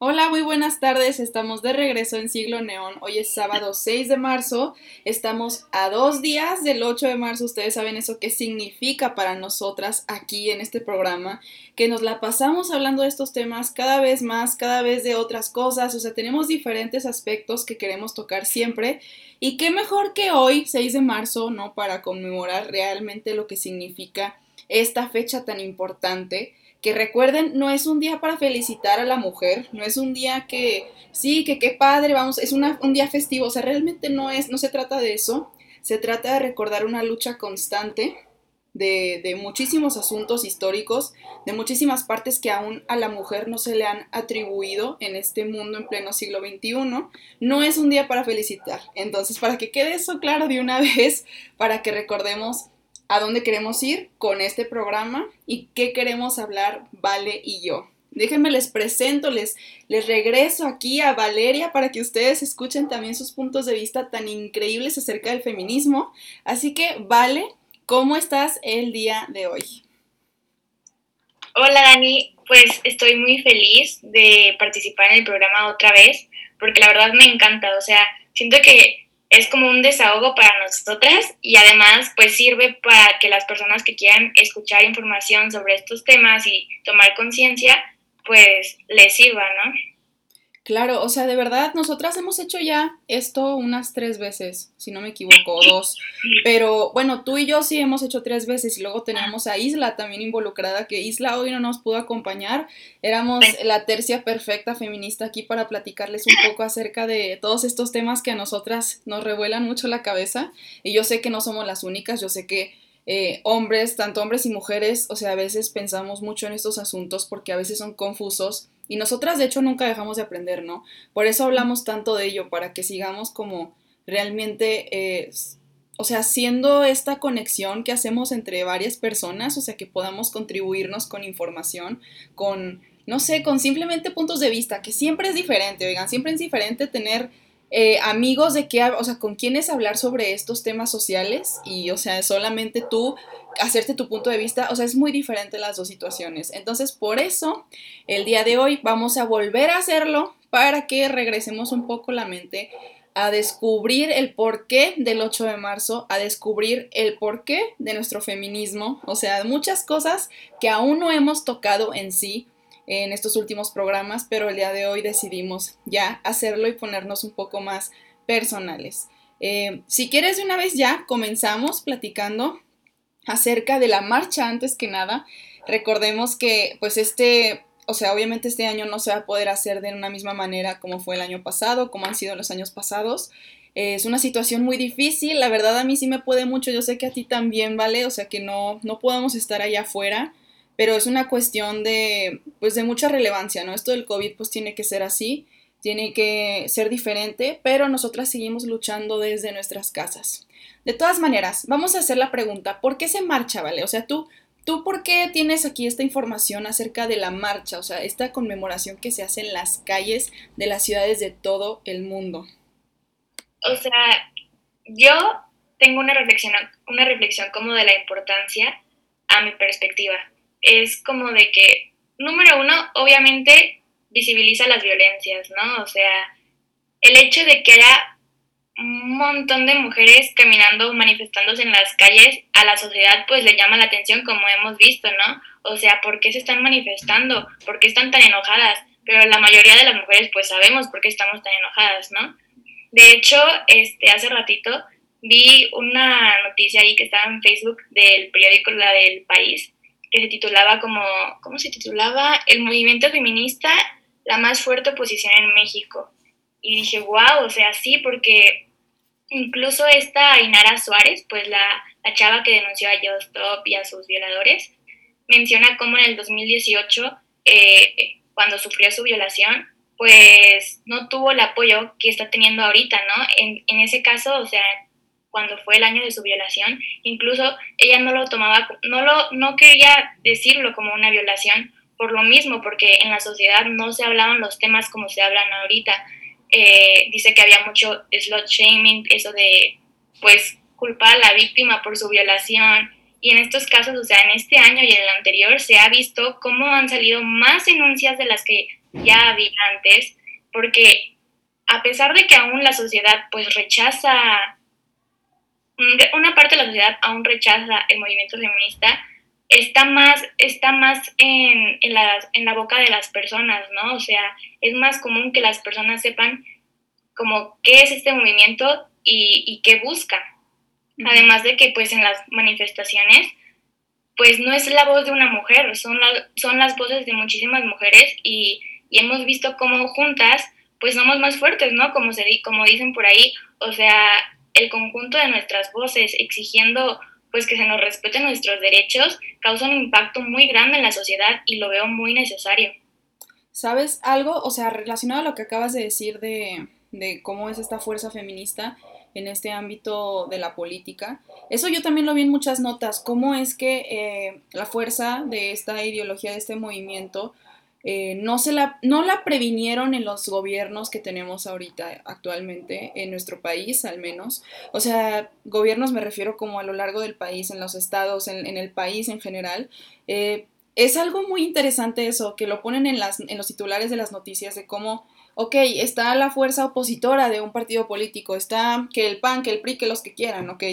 Hola, muy buenas tardes. Estamos de regreso en Siglo Neón. Hoy es sábado 6 de marzo. Estamos a dos días del 8 de marzo. Ustedes saben eso qué significa para nosotras aquí en este programa, que nos la pasamos hablando de estos temas cada vez más, cada vez de otras cosas. O sea, tenemos diferentes aspectos que queremos tocar siempre. Y qué mejor que hoy, 6 de marzo, ¿no? Para conmemorar realmente lo que significa esta fecha tan importante que recuerden, no es un día para felicitar a la mujer, no es un día que, sí, que qué padre, vamos, es un día festivo, o sea, realmente no es, no se trata de eso, se trata de recordar una lucha constante de, de, muchísimos asuntos históricos, de muchísimas partes que aún a la mujer no se le han atribuido en este mundo en pleno siglo XXI. No es un día para felicitar. Entonces, para que quede eso claro de una vez, para que recordemos a dónde queremos ir con este programa y qué queremos hablar Vale y yo. Déjenme les presento, les, les regreso aquí a Valeria para que ustedes escuchen también sus puntos de vista tan increíbles acerca del feminismo. Así que, Vale, ¿cómo estás el día de hoy? Hola Dani, pues estoy muy feliz de participar en el programa otra vez, porque la verdad me encanta, o sea, siento que es como un desahogo para nosotras y además pues sirve para que las personas que quieran escuchar información sobre estos temas y tomar conciencia pues les sirva, ¿no? Claro, o sea, de verdad, nosotras hemos hecho ya esto unas tres veces, si no me equivoco, dos. Pero bueno, tú y yo sí hemos hecho tres veces y luego teníamos a Isla también involucrada, que Isla hoy no nos pudo acompañar. Éramos la tercia perfecta feminista aquí para platicarles un poco acerca de todos estos temas que a nosotras nos revuelan mucho la cabeza. Y yo sé que no somos las únicas, yo sé que eh, hombres, tanto hombres y mujeres, o sea, a veces pensamos mucho en estos asuntos porque a veces son confusos y nosotras de hecho nunca dejamos de aprender, ¿no? Por eso hablamos tanto de ello, para que sigamos como realmente, eh, o sea, haciendo esta conexión que hacemos entre varias personas, o sea, que podamos contribuirnos con información, con, no sé, con simplemente puntos de vista, que siempre es diferente, oigan, siempre es diferente tener eh, amigos de qué, o sea, con quiénes hablar sobre estos temas sociales y, o sea, solamente tú hacerte tu punto de vista, o sea, es muy diferente las dos situaciones. Entonces, por eso, el día de hoy vamos a volver a hacerlo para que regresemos un poco la mente a descubrir el porqué del 8 de marzo, a descubrir el porqué de nuestro feminismo, o sea, muchas cosas que aún no hemos tocado en sí, en estos últimos programas, pero el día de hoy decidimos ya hacerlo y ponernos un poco más personales. Eh, si quieres de una vez ya, comenzamos platicando acerca de la marcha antes que nada. Recordemos que pues este, o sea, obviamente este año no se va a poder hacer de una misma manera como fue el año pasado, como han sido los años pasados. es una situación muy difícil, la verdad a mí sí me puede mucho, yo sé que a ti también, ¿vale? O sea que no, no podamos estar allá afuera pero es una cuestión de, pues de mucha relevancia, ¿no? Esto del COVID pues tiene que ser así, tiene que ser diferente, pero nosotras seguimos luchando desde nuestras casas. De todas maneras, vamos a hacer la pregunta, ¿por qué se marcha, vale? O sea, tú, ¿tú por qué tienes aquí esta información acerca de la marcha, o sea, esta conmemoración que se hace en las calles de las ciudades de todo el mundo? O sea, yo tengo una reflexión, una reflexión como de la importancia a mi perspectiva es como de que, número uno, obviamente visibiliza las violencias, ¿no? O sea, el hecho de que haya un montón de mujeres caminando, manifestándose en las calles, a la sociedad pues le llama la atención como hemos visto, ¿no? O sea, ¿por qué se están manifestando? ¿Por qué están tan enojadas? Pero la mayoría de las mujeres pues sabemos por qué estamos tan enojadas, ¿no? De hecho, este, hace ratito vi una noticia ahí que estaba en Facebook del periódico La del País, que se titulaba como, ¿cómo se titulaba? El movimiento feminista, la más fuerte oposición en México. Y dije, wow, o sea, sí, porque incluso esta Inara Suárez, pues la, la chava que denunció a Stop y a sus violadores, menciona cómo en el 2018, eh, cuando sufrió su violación, pues no tuvo el apoyo que está teniendo ahorita, ¿no? En, en ese caso, o sea, cuando fue el año de su violación. Incluso ella no lo tomaba, no, lo, no quería decirlo como una violación por lo mismo, porque en la sociedad no se hablaban los temas como se hablan ahorita. Eh, dice que había mucho slot shaming, eso de pues culpar a la víctima por su violación Y en estos casos, o sea, en este año y en el anterior, se ha visto cómo han salido más denuncias de las que ya había antes, porque a pesar de que aún la sociedad pues rechaza, una parte de la sociedad aún rechaza el movimiento feminista, está más, está más en, en, la, en la boca de las personas, ¿no? O sea, es más común que las personas sepan como qué es este movimiento y, y qué busca. Además de que pues en las manifestaciones pues no es la voz de una mujer, son, son las voces de muchísimas mujeres y, y, hemos visto cómo juntas pues somos más fuertes, ¿no? Como, se, como dicen por ahí, o sea, el conjunto de nuestras voces exigiendo pues que se nos respeten nuestros derechos causa un impacto muy grande en la sociedad y lo veo muy necesario. ¿Sabes algo? O sea, relacionado a lo que acabas de decir de, de cómo es esta fuerza feminista en este ámbito de la política. Eso yo también lo vi en muchas notas, cómo es que eh, la fuerza de esta ideología, de este movimiento, eh, no, se la, no la previnieron en los gobiernos que tenemos ahorita actualmente, en nuestro país al menos. O sea, gobiernos me refiero como a lo largo del país, en los estados, en, el país en general. Eh, es algo muy interesante eso, que lo ponen en, las, en los titulares de las noticias de cómo ok, está la fuerza opositora de un partido político, está que el PAN, que el PRI, que los que quieran, ok,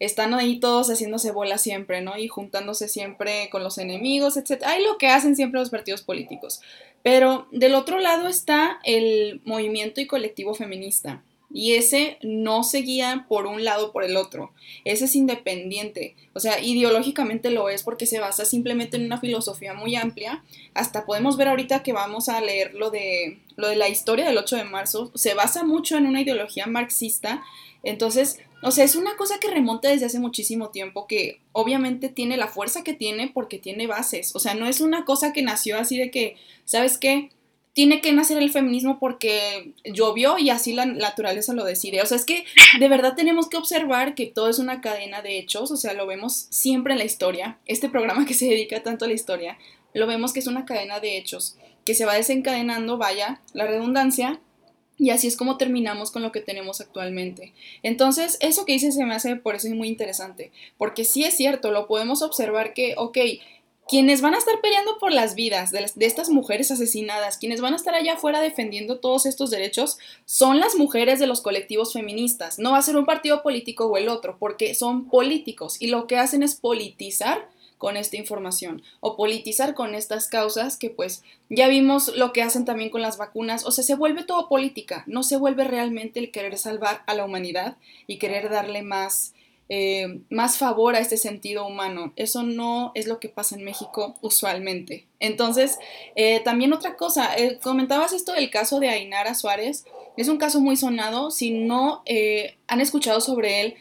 están ahí todos haciéndose bola siempre, ¿no? Y juntándose siempre con los enemigos, etc. Hay lo que hacen siempre los partidos políticos. Pero del otro lado está el movimiento y colectivo feminista. Y ese no se guía por un lado o por el otro. Ese es independiente. O sea, ideológicamente lo es porque se basa simplemente en una filosofía muy amplia. Hasta podemos ver ahorita que vamos a leer lo de, lo de la historia del 8 de marzo. Se basa mucho en una ideología marxista. Entonces, o sea, es una cosa que remonta desde hace muchísimo tiempo, que obviamente tiene la fuerza que tiene porque tiene bases. O sea, no es una cosa que nació así de que, ¿sabes qué? Tiene que nacer el feminismo porque llovió y así la naturaleza lo decide. O sea, es que de verdad tenemos que observar que todo es una cadena de hechos, o sea, lo vemos siempre en la historia. Este programa que se dedica tanto a la historia, lo vemos que es una cadena de hechos que se va desencadenando, vaya, la redundancia, y así es como terminamos con lo que tenemos actualmente. Entonces, eso que dice se me hace por eso muy interesante, porque sí es cierto, lo podemos observar que, ok, quienes van a estar peleando por las vidas de, estas mujeres asesinadas, quienes van a estar allá afuera defendiendo todos estos derechos, son las mujeres de los colectivos feministas. No va a ser un partido político o el otro, porque son políticos y lo que hacen es politizar con esta información o politizar con estas causas que pues ya vimos lo que hacen también con las vacunas, o sea, se vuelve todo política, no se vuelve realmente el querer salvar a la humanidad y querer darle más eh, más favor a este sentido humano. Eso no es lo que pasa en México usualmente. Entonces, eh, también otra cosa, eh, comentabas esto del caso de Ainara Suárez, es un caso muy sonado, si no han escuchado sobre él,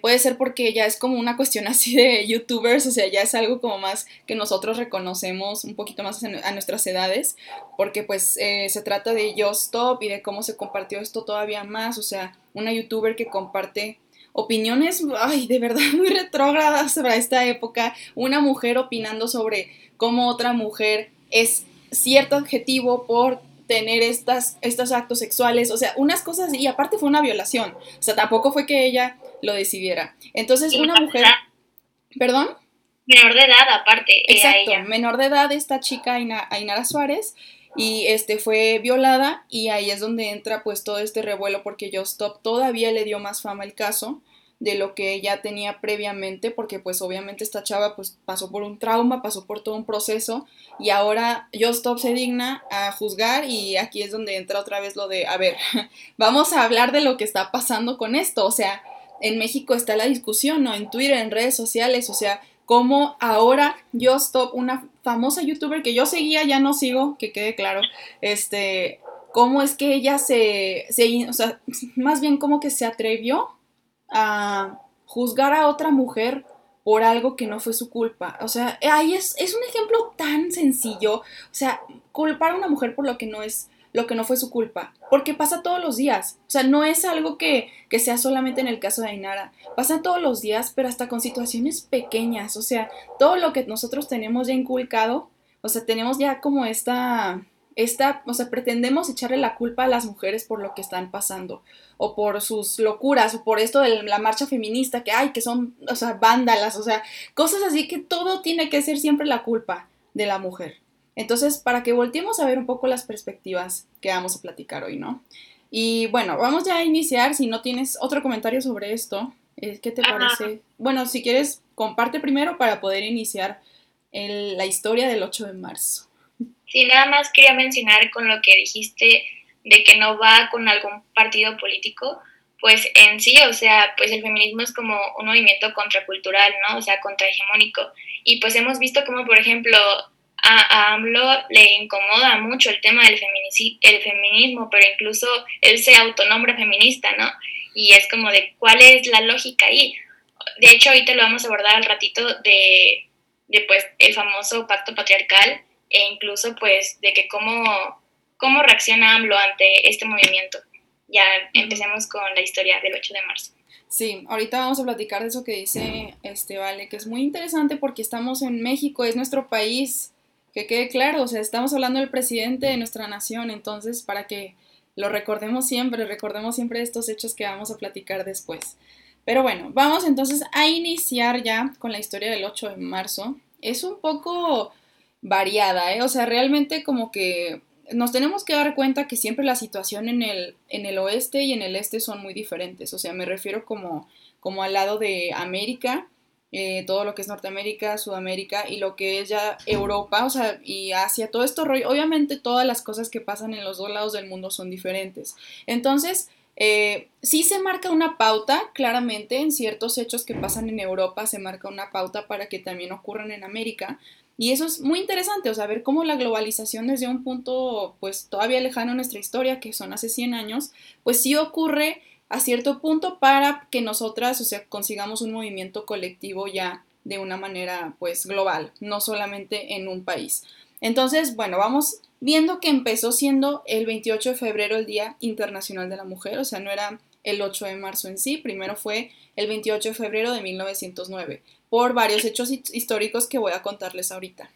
puede ser porque ya es como una cuestión así de youtubers, o sea, ya es algo como más que nosotros reconocemos un poquito más a nuestras edades, porque pues se trata de Yo Stop y de cómo se compartió esto todavía más, o sea, una youtuber que comparte opiniones, ay, de verdad muy retrógradas para esta época, una mujer opinando sobre cómo otra mujer es cierto adjetivo por tener estas, estos actos sexuales, o sea, unas cosas, y aparte fue una violación, o sea, tampoco fue que ella lo decidiera. Entonces, una mujer... ¿Perdón? Menor de edad, aparte. Exacto, menor de edad esta chica Ainara Suárez, y este fue violada y ahí es donde entra pues todo este revuelo porque Just Stop todavía le dio más fama al caso de lo que ella tenía previamente, porque pues obviamente esta chava pues pasó por un trauma, pasó por todo un proceso y ahora Stop se digna a juzgar y aquí es donde entra otra vez lo de, a ver, vamos a hablar de lo que está pasando con esto, o sea, en México está la discusión, ¿no? En Twitter, en redes sociales, o sea, como ahora Stop, una famosa youtuber que yo seguía, ya no sigo, que quede claro, este, cómo es que ella se, se o sea, más bien como que se atrevió a juzgar a otra mujer por algo que no fue su culpa. O sea, ahí es, es un ejemplo tan sencillo. O sea, culpar a una mujer por lo que no es lo que no fue su culpa, porque pasa todos los días, o sea, no es algo que, que, sea solamente en el caso de Ainara, pasa todos los días, pero hasta con situaciones pequeñas, o sea, todo lo que nosotros tenemos ya inculcado, o sea, tenemos ya como esta, esta, o sea, pretendemos echarle la culpa a las mujeres por lo que están pasando, o por sus locuras, o por esto de la marcha feminista, que hay, que son, o sea, vándalas, o sea, cosas así que todo tiene que ser siempre la culpa de la mujer. Entonces, para que volteemos a ver un poco las perspectivas que vamos a platicar hoy, ¿no? Y bueno, vamos ya a iniciar, si no tienes otro comentario sobre esto, eh, ¿qué te parece? Bueno, si quieres, comparte primero para poder iniciar la historia del 8 de marzo. Sí, nada más quería mencionar con lo que dijiste de que no va con algún partido político, pues en sí, o sea, pues el feminismo es como un movimiento contracultural, ¿no? O sea, contrahegemónico. Y pues hemos visto como, por ejemplo, a, AMLO le incomoda mucho el tema del el feminismo, pero incluso él se autonombra feminista, ¿no? Y es como de cuál es la lógica ahí. De hecho, ahorita lo vamos a abordar al ratito de, de pues el famoso pacto patriarcal e incluso pues de que cómo, cómo reacciona AMLO ante este movimiento. Ya empecemos con la historia del 8 de marzo. Sí, ahorita vamos a platicar de eso que dice este Vale, que es muy interesante porque estamos en México, es nuestro país, que quede claro, o sea, estamos hablando del presidente de nuestra nación, entonces para que lo recordemos siempre, recordemos siempre estos hechos que vamos a platicar después. Pero bueno, vamos entonces a iniciar ya con la historia del 8 de marzo. Es un poco variada, ¿eh? O sea, realmente como que nos tenemos que dar cuenta que siempre la situación en el, en el oeste y en el este son muy diferentes. O sea, me refiero como, como al lado de América, eh, todo lo que es Norteamérica, Sudamérica y lo que es ya Europa, o sea, y Asia, todo esto Obviamente todas las cosas que pasan en los dos lados del mundo son diferentes. Entonces, eh, sí se marca una pauta, claramente, en ciertos hechos que pasan en Europa se marca una pauta para que también ocurran en América, y eso es muy interesante, o sea, ver cómo la globalización desde un punto pues todavía lejano en nuestra historia, que son hace 100 años, pues sí ocurre a cierto punto para que nosotras, o sea, consigamos un movimiento colectivo ya de una manera pues global, no solamente en un país. Entonces, bueno, vamos viendo que empezó siendo el 28 de febrero el Día Internacional de la Mujer, o sea, no era el 8 de marzo en sí, primero fue el 28 de febrero de 1909 por varios hechos históricos que voy a contarles ahorita.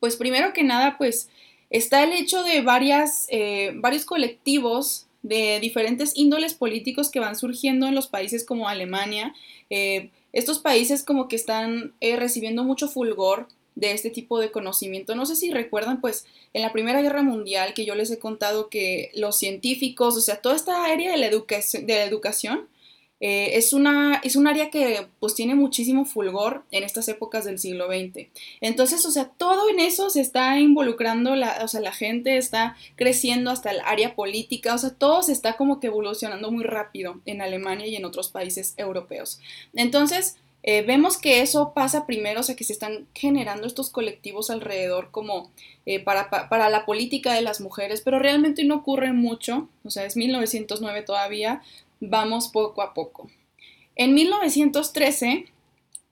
Pues primero que nada, pues está el hecho de varias, eh, varios colectivos de diferentes índoles políticos que van surgiendo en los países como Alemania. Eh, estos países como que están eh, recibiendo mucho fulgor de este tipo de conocimiento. No sé si recuerdan, pues, en la Primera Guerra Mundial que yo les he contado que los científicos, o sea, toda esta área de la, de la educación, eh, es, una, es un área que pues tiene muchísimo fulgor en estas épocas del siglo XX. Entonces, o sea, todo en eso se está involucrando, la, o sea, la gente está creciendo hasta el área política, o sea, todo se está como que evolucionando muy rápido en Alemania y en otros países europeos. Entonces, eh, vemos que eso pasa primero, o sea, que se están generando estos colectivos alrededor como eh, para, para, la política de las mujeres, pero realmente no ocurre mucho, o sea, es 1909 todavía, vamos poco a poco. En 1913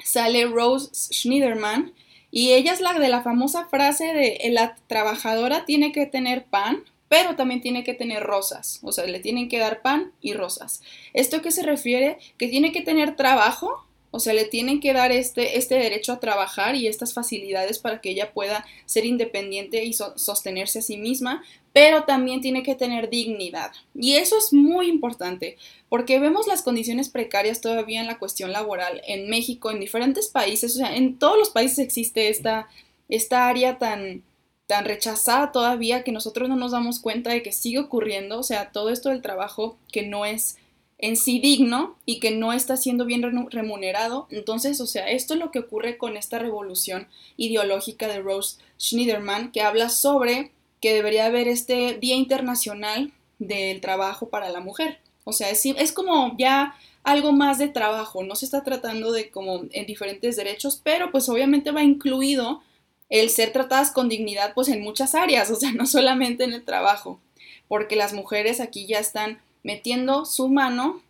sale Rose Schneiderman y ella es la de la famosa frase de la trabajadora tiene que tener pan, pero también tiene que tener rosas, o sea, le tienen que dar pan y rosas. ¿Esto qué se refiere? Que tiene que tener trabajo, o sea, le tienen que dar este, este derecho a trabajar y estas facilidades para que ella pueda ser independiente y sostenerse a sí misma, pero también tiene que tener dignidad. Y eso es muy importante, porque vemos las condiciones precarias todavía en la cuestión laboral en México, en diferentes países, o sea, en todos los países existe esta, esta área tan, tan rechazada todavía que nosotros no nos damos cuenta de que sigue ocurriendo, o sea, todo esto del trabajo que no es en sí digno y que no está siendo bien remunerado. Entonces, o sea, esto es lo que ocurre con esta revolución ideológica de Rose Schneiderman, que habla sobre que debería haber este Día Internacional del Trabajo para la Mujer. O sea, es, como ya algo más de trabajo, no se está tratando de como en diferentes derechos, pero pues obviamente va incluido el ser tratadas con dignidad pues en muchas áreas, o sea, no solamente en el trabajo, porque las mujeres aquí ya están metiendo su mano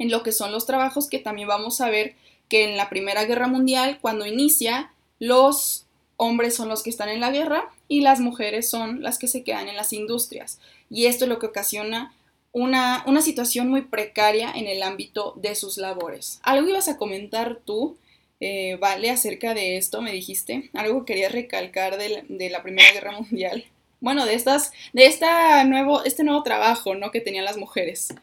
en lo que son los trabajos que también vamos a ver que en la Primera Guerra Mundial, cuando inicia, los hombres son los que están en la guerra y las mujeres son las que se quedan en las industrias. Y esto es lo que ocasiona una, situación muy precaria en el ámbito de sus labores. ¿Algo ibas a comentar tú, eh, Vale, acerca de esto? Me dijiste. ¿Algo querías recalcar de de la Primera Guerra Mundial? Bueno, de estas, de esta nuevo, este nuevo trabajo, ¿no? Que tenían las mujeres.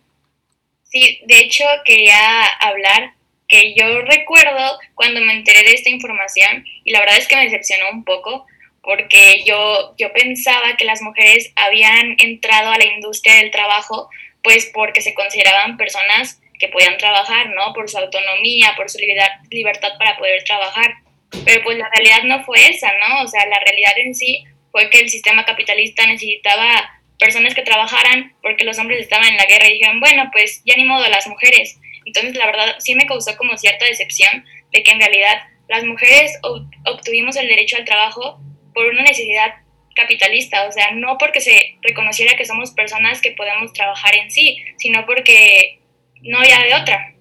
Sí, de hecho quería hablar que yo recuerdo cuando me enteré de esta información y la verdad es que me decepcionó un poco porque yo, yo pensaba que las mujeres habían entrado a la industria del trabajo pues porque se consideraban personas que podían trabajar, ¿no? Por su autonomía, por su libertad para poder trabajar. Pero pues la realidad no fue esa, ¿no? O sea, la realidad en sí fue que el sistema capitalista necesitaba personas que trabajaran porque los hombres estaban en la guerra y dijeron, bueno, pues ya ni modo, las mujeres. Entonces, la verdad, sí me causó como cierta decepción de que en realidad las mujeres obtuvimos el derecho al trabajo por una necesidad capitalista, o sea, no porque se reconociera que somos personas que podemos trabajar en sí, sino porque no había de otra.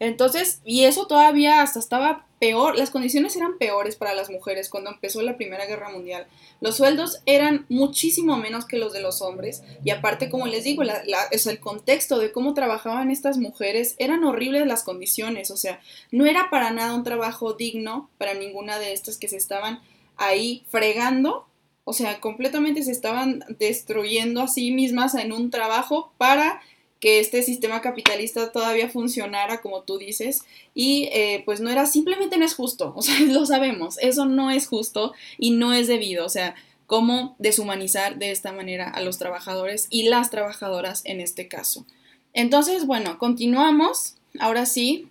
Entonces, y eso todavía hasta estaba peor, las condiciones eran peores para las mujeres cuando empezó la Primera Guerra Mundial. Los sueldos eran muchísimo menos que los de los hombres y aparte, como les digo, la, es el contexto de cómo trabajaban estas mujeres eran horribles las condiciones, o sea, no era para nada un trabajo digno para ninguna de estas que se estaban ahí fregando, o sea, completamente se estaban destruyendo a sí mismas en un trabajo para que este sistema capitalista todavía funcionara como tú dices y eh, pues no era, simplemente no es justo, o sea, lo sabemos, eso no es justo y no es debido, o sea, cómo deshumanizar de esta manera a los trabajadores y las trabajadoras en este caso. Entonces, bueno, continuamos, ahora sí,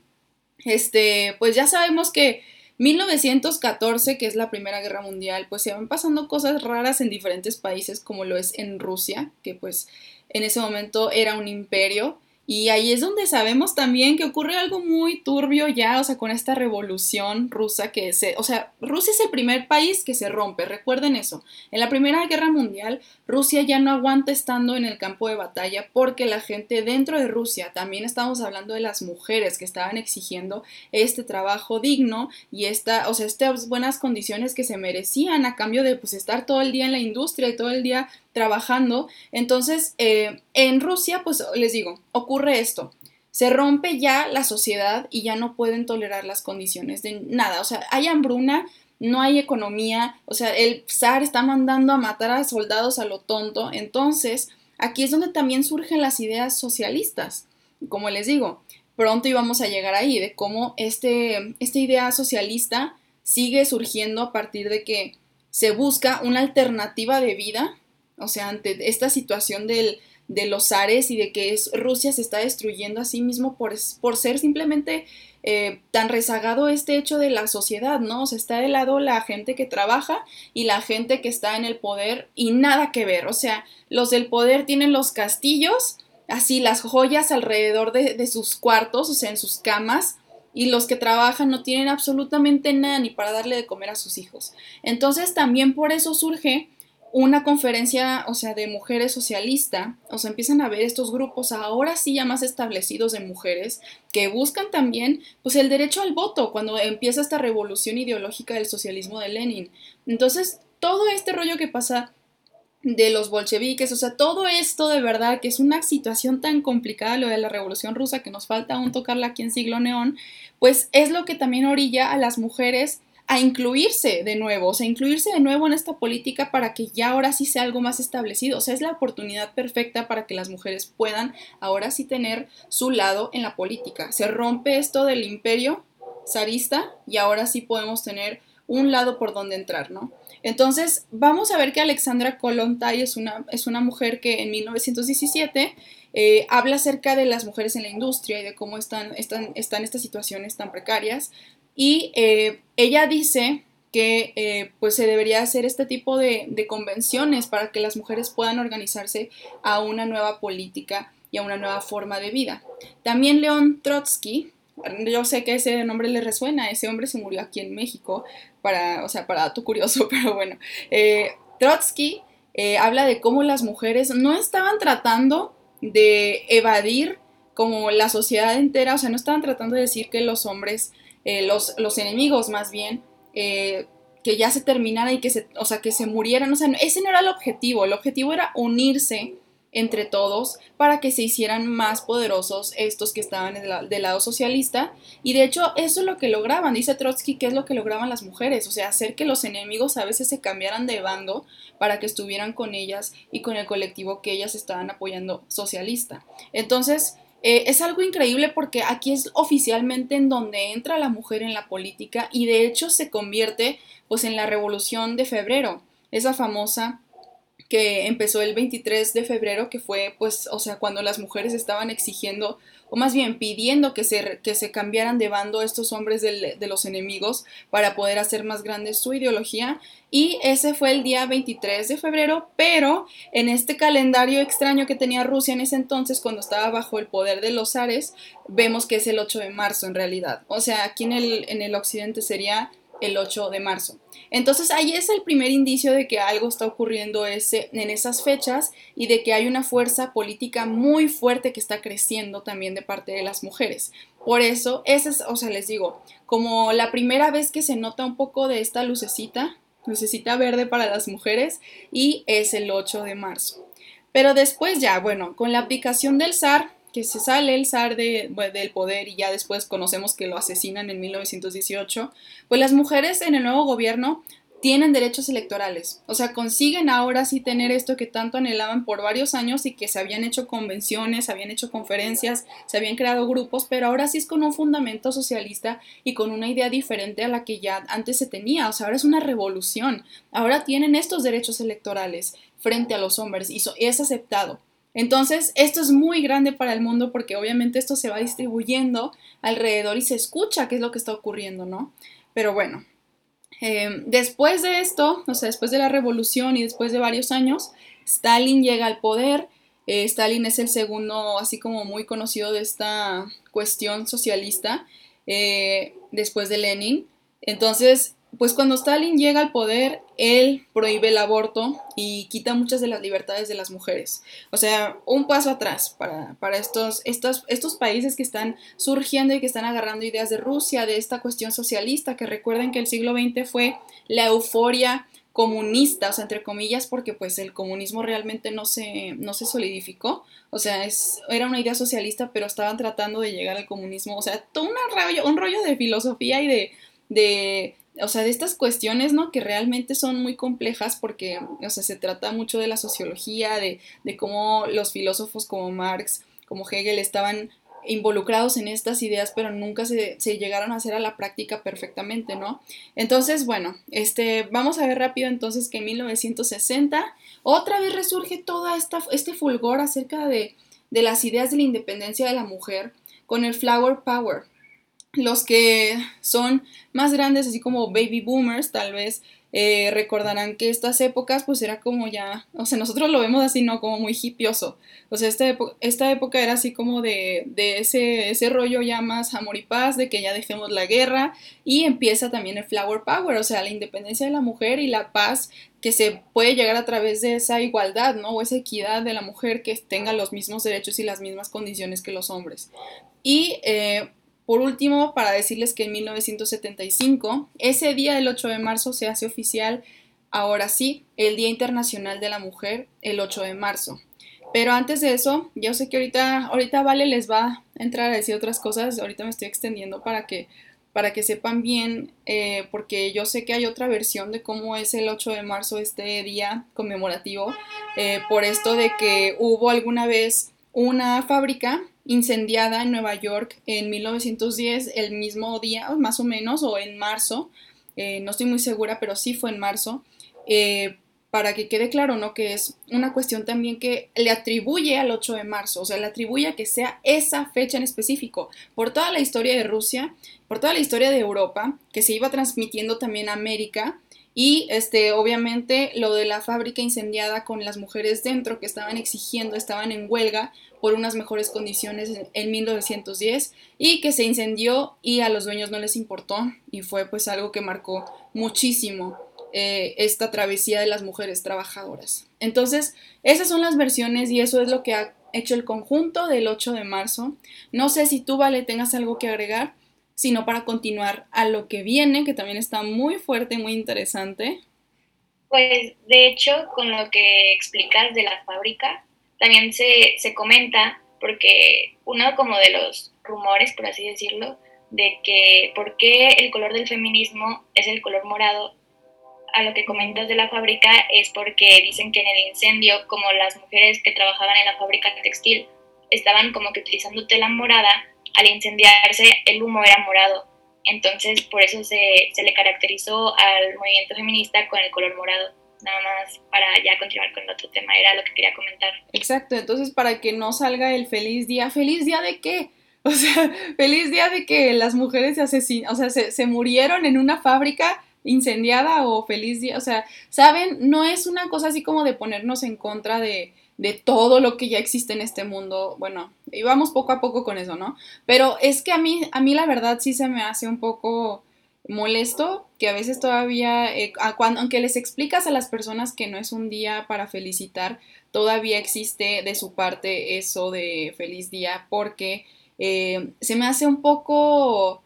este, pues ya sabemos que 1914, que es la Primera Guerra Mundial, pues se van pasando cosas raras en diferentes países, como lo es en Rusia, que pues en ese momento era un imperio y ahí es donde sabemos también que ocurre algo muy turbio ya, o sea, con esta revolución rusa que se, o sea, Rusia es el primer país que se rompe, recuerden eso. En la Primera Guerra Mundial, Rusia ya no aguanta estando en el campo de batalla porque la gente dentro de Rusia, también estamos hablando de las mujeres que estaban exigiendo este trabajo digno y esta, o sea, estas buenas condiciones que se merecían a cambio de pues estar todo el día en la industria y todo el día trabajando. Entonces, eh, en Rusia, pues les digo, ocurre esto. Se rompe ya la sociedad y ya no pueden tolerar las condiciones de nada. O sea, hay hambruna, no hay economía, o sea, el zar está mandando a matar a soldados a lo tonto. Entonces, aquí es donde también surgen las ideas socialistas. Como les digo, pronto íbamos a llegar ahí, de cómo este, esta idea socialista sigue surgiendo a partir de que se busca una alternativa de vida o sea, ante esta situación del, de los ares y de que es, Rusia se está destruyendo a sí mismo por, por ser simplemente eh, tan rezagado este hecho de la sociedad, ¿no? O sea, está de lado la gente que trabaja y la gente que está en el poder y nada que ver. O sea, los del poder tienen los castillos, así las joyas alrededor de, de sus cuartos, o sea, en sus camas, y los que trabajan no tienen absolutamente nada ni para darle de comer a sus hijos. Entonces también por eso surge una conferencia, o sea, de mujeres socialista, o sea, empiezan a ver estos grupos ahora sí ya más establecidos de mujeres que buscan también, pues, el derecho al voto cuando empieza esta revolución ideológica del socialismo de Lenin. Entonces, todo este rollo que pasa de los bolcheviques, o sea, todo esto de verdad que es una situación tan complicada lo de la revolución rusa que nos falta aún tocarla aquí en siglo neón, pues es lo que también orilla a las mujeres a incluirse de nuevo, o sea, incluirse de nuevo en esta política para que ya ahora sí sea algo más establecido. O sea, es la oportunidad perfecta para que las mujeres puedan ahora sí tener su lado en la política. Se rompe esto del imperio zarista y ahora sí podemos tener un lado por donde entrar, ¿no? Entonces, vamos a ver que Alexandra Kolontai es una, es una mujer que en 1917 eh, habla acerca de las mujeres en la industria y de cómo están, están, están estas situaciones tan precarias. Y eh, ella dice que eh, pues se debería hacer este tipo de, convenciones para que las mujeres puedan organizarse a una nueva política y a una nueva forma de vida. También León Trotsky, yo sé que ese nombre le resuena, ese hombre se murió aquí en México, para, o sea, para dato curioso, pero bueno, eh, Trotsky habla de cómo las mujeres no estaban tratando de evadir como la sociedad entera, o sea, no estaban tratando de decir que los hombres eh, los, los, enemigos más bien, eh, que ya se terminara y que se, o sea, que se murieran. O sea, ese no era el objetivo, el objetivo era unirse entre todos para que se hicieran más poderosos estos que estaban del lado socialista. Y de hecho eso es lo que lograban, dice Trotsky, que es lo que lograban las mujeres, o sea, hacer que los enemigos a veces se cambiaran de bando para que estuvieran con ellas y con el colectivo que ellas estaban apoyando socialista. Entonces, eh, es algo increíble porque aquí es oficialmente en donde entra la mujer en la política y de hecho se convierte pues en la revolución de febrero, esa famosa que empezó el 23 de febrero, que fue pues, o sea, cuando las mujeres estaban exigiendo, o más bien pidiendo que se, que se cambiaran de bando estos hombres de los enemigos para poder hacer más grande su ideología. Y ese fue el día 23 de febrero, pero en este calendario extraño que tenía Rusia en ese entonces, cuando estaba bajo el poder de los zares, vemos que es el 8 de marzo en realidad. O sea, aquí en el, en el occidente sería el 8 de marzo. Entonces ahí es el primer indicio de que algo está ocurriendo ese, en esas fechas y de que hay una fuerza política muy fuerte que está creciendo también de parte de las mujeres. Por eso, ese es, o sea, les digo, como la primera vez que se nota un poco de esta lucecita, lucecita verde para las mujeres, y es el 8 de marzo. Pero después ya, bueno, con la aplicación del SAR, que se sale el zar de, del poder y ya después conocemos que lo asesinan en 1918, pues las mujeres en el nuevo gobierno tienen derechos electorales, o sea, consiguen ahora sí tener esto que tanto anhelaban por varios años y que se habían hecho convenciones, se habían hecho conferencias, se habían creado grupos, pero ahora sí es con un fundamento socialista y con una idea diferente a la que ya antes se tenía, o sea, ahora es una revolución, ahora tienen estos derechos electorales frente a los hombres y es aceptado. Entonces, esto es muy grande para el mundo porque obviamente esto se va distribuyendo alrededor y se escucha qué es lo que está ocurriendo, ¿no? Pero bueno, eh, después de esto, o sea, después de la revolución y después de varios años, Stalin llega al poder. Eh, Stalin es el segundo, así como muy conocido de esta cuestión socialista, eh, después de Lenin. Entonces, pues cuando Stalin llega al poder, él prohíbe el aborto y quita muchas de las libertades de las mujeres. O sea, un paso atrás para, estos, estos, estos países que están surgiendo y que están agarrando ideas de Rusia, de esta cuestión socialista, que recuerden que el siglo XX fue la euforia comunista, o sea, entre comillas, porque pues el comunismo realmente no se, no se solidificó, o sea, es, era una idea socialista, pero estaban tratando de llegar al comunismo, o sea, todo un rollo, un rollo de filosofía y de, de o sea, de estas cuestiones, ¿no? Que realmente son muy complejas porque, o sea, se trata mucho de la sociología, de, de cómo los filósofos como Marx, como Hegel estaban involucrados en estas ideas, pero nunca se, se, llegaron a hacer a la práctica perfectamente, ¿no? Entonces, bueno, este, vamos a ver rápido entonces que en 1960 otra vez resurge todo este fulgor acerca de, de las ideas de la independencia de la mujer con el Flower Power, los que son más grandes, así como baby boomers, tal vez eh, recordarán que estas épocas pues era como ya, o sea, nosotros lo vemos así, ¿no? Como muy hipioso. O sea, esta, esta época era así como de, de ese, ese rollo ya más amor y paz, de que ya dejemos la guerra y empieza también el flower power, o sea, la independencia de la mujer y la paz que se puede llegar a través de esa igualdad, ¿no? O esa equidad de la mujer que tenga los mismos derechos y las mismas condiciones que los hombres. Y eh, por último, para decirles que en 1975, ese día del 8 de marzo se hace oficial, ahora sí, el Día Internacional de la Mujer, el 8 de marzo. Pero antes de eso, yo sé que ahorita, ahorita Vale les va a entrar a decir otras cosas, ahorita me estoy extendiendo para que, para que sepan bien, eh, porque yo sé que hay otra versión de cómo es el 8 de marzo, este día conmemorativo, eh, por esto de que hubo alguna vez una fábrica incendiada en Nueva York en 1910, el mismo día, más o menos, o en marzo, eh, no estoy muy segura, pero sí fue en marzo, eh, para que quede claro, ¿no? Que es una cuestión también que le atribuye al 8 de marzo, o sea, le atribuye a que sea esa fecha en específico, por toda la historia de Rusia, por toda la historia de Europa, que se iba transmitiendo también a América, y este, obviamente lo de la fábrica incendiada con las mujeres dentro que estaban exigiendo, estaban en huelga por unas mejores condiciones en 1910 y que se incendió y a los dueños no les importó y fue pues algo que marcó muchísimo eh, esta travesía de las mujeres trabajadoras. Entonces, esas son las versiones y eso es lo que ha hecho el conjunto del 8 de marzo. No sé si tú, Vale, tengas algo que agregar sino para continuar a lo que viene, que también está muy fuerte y muy interesante. Pues de hecho, con lo que explicas de la fábrica, también se, se comenta, porque uno como de los rumores, por así decirlo, de que por qué el color del feminismo es el color morado, a lo que comentas de la fábrica es porque dicen que en el incendio, como las mujeres que trabajaban en la fábrica textil estaban como que utilizando tela morada, al incendiarse el humo era morado. Entonces por eso se, se le caracterizó al movimiento feminista con el color morado nada más para ya continuar con el otro tema, era lo que quería comentar. Exacto, entonces para que no salga el feliz día, ¿feliz día de qué? O sea, feliz día de que las mujeres se asesinan, o sea, se, se murieron en una fábrica incendiada o feliz día, o sea, ¿saben? No es una cosa así como de ponernos en contra de, de todo lo que ya existe en este mundo. Bueno, íbamos poco a poco con eso, ¿no? Pero es que a mí, a mí la verdad sí se me hace un poco molesto que a veces todavía, eh, cuando, aunque les explicas a las personas que no es un día para felicitar, todavía existe de su parte eso de feliz día porque eh, se me hace un poco,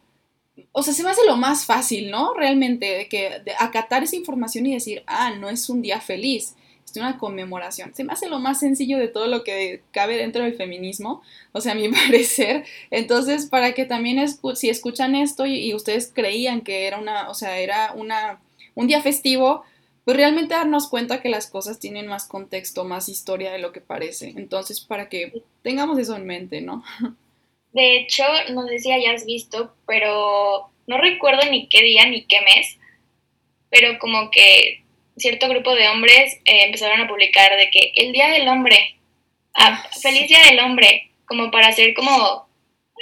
o sea, se me hace lo más fácil, ¿no? Realmente, de que de acatar esa información y decir, ah, no es un día feliz una conmemoración. Se me hace lo más sencillo de todo lo que cabe dentro del feminismo, o sea, a mi parecer. Entonces, para que también si escuchan esto y, ustedes creían que era una, o sea, era una, un día festivo, pues realmente darnos cuenta que las cosas tienen más contexto, más historia de lo que parece. Entonces, para que tengamos eso en mente, ¿no? De hecho, no sé si hayas visto, pero no recuerdo ni qué día ni qué mes, pero como que cierto grupo de hombres eh, empezaron a publicar de que el Día del Hombre, ah, ah, feliz Día del Hombre, como para hacer como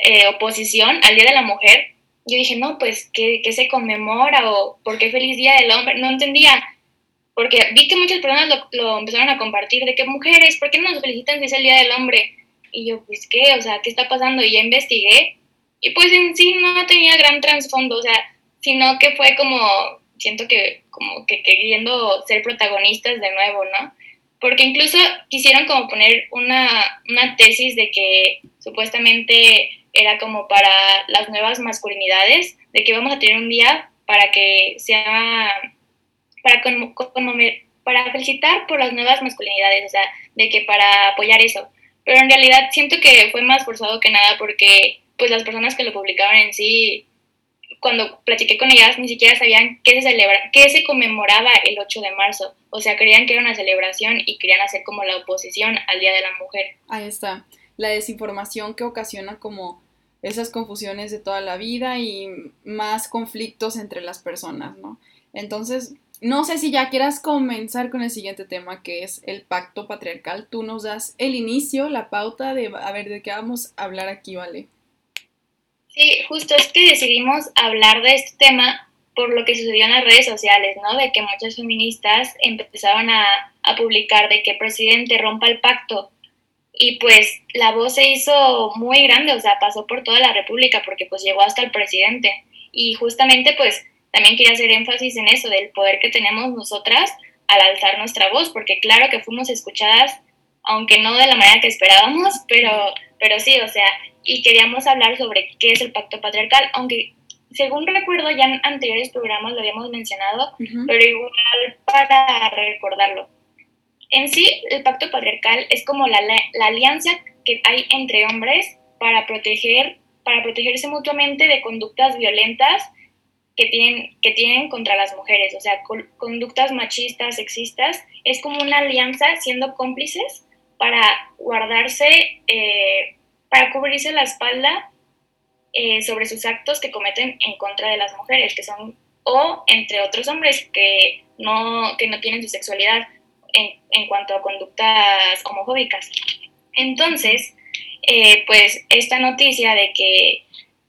eh, oposición al Día de la Mujer. Yo dije, no, pues, ¿qué, se conmemora o por qué feliz Día del Hombre? No entendía, porque vi que muchas personas lo, empezaron a compartir, de que mujeres, ¿por qué no nos felicitan si es el Día del Hombre? Y yo, pues, ¿qué? O sea, ¿qué está pasando? Y ya investigué, y pues en sí no tenía gran trasfondo, o sea, sino que fue como siento que como que queriendo ser protagonistas de nuevo, ¿no? Porque incluso quisieron como poner una, una tesis de que supuestamente era como para las nuevas masculinidades, de que vamos a tener un día para que sea, para, con, para felicitar por las nuevas masculinidades, o sea, de que para apoyar eso. Pero en realidad siento que fue más forzado que nada porque pues las personas que lo publicaban en sí cuando platiqué con ellas, ni siquiera sabían qué se, celebra, qué se conmemoraba el 8 de marzo. O sea, creían que era una celebración y querían hacer como la oposición al Día de la Mujer. Ahí está. La desinformación que ocasiona como esas confusiones de toda la vida y más conflictos entre las personas, ¿no? Entonces, no sé si ya quieras comenzar con el siguiente tema, que es el pacto patriarcal. Tú nos das el inicio, la pauta de, a ver, de qué vamos a hablar aquí, ¿vale? Sí, justo es que decidimos hablar de este tema por lo que sucedió en las redes sociales, ¿no? De que muchas feministas empezaron a, a publicar de que presidente rompa el pacto y pues la voz se hizo muy grande, o sea, pasó por toda la República porque pues llegó hasta el presidente y justamente pues también quería hacer énfasis en eso, del poder que tenemos nosotras al alzar nuestra voz, porque claro que fuimos escuchadas, aunque no de la manera que esperábamos, pero, pero sí, o sea, y queríamos hablar sobre qué es el pacto patriarcal, aunque según recuerdo ya en anteriores programas lo habíamos mencionado, pero igual para recordarlo. En sí, el pacto patriarcal es como la, la, alianza que hay entre hombres para proteger para protegerse mutuamente de conductas violentas que tienen, que tienen contra las mujeres, o sea, conductas machistas, sexistas, es como una alianza siendo cómplices para guardarse eh, para cubrirse la espalda eh, sobre sus actos que cometen en contra de las mujeres, que son, o entre otros hombres que no, que no tienen su sexualidad en, en cuanto a conductas homofóbicas. Entonces, eh, pues esta noticia de que,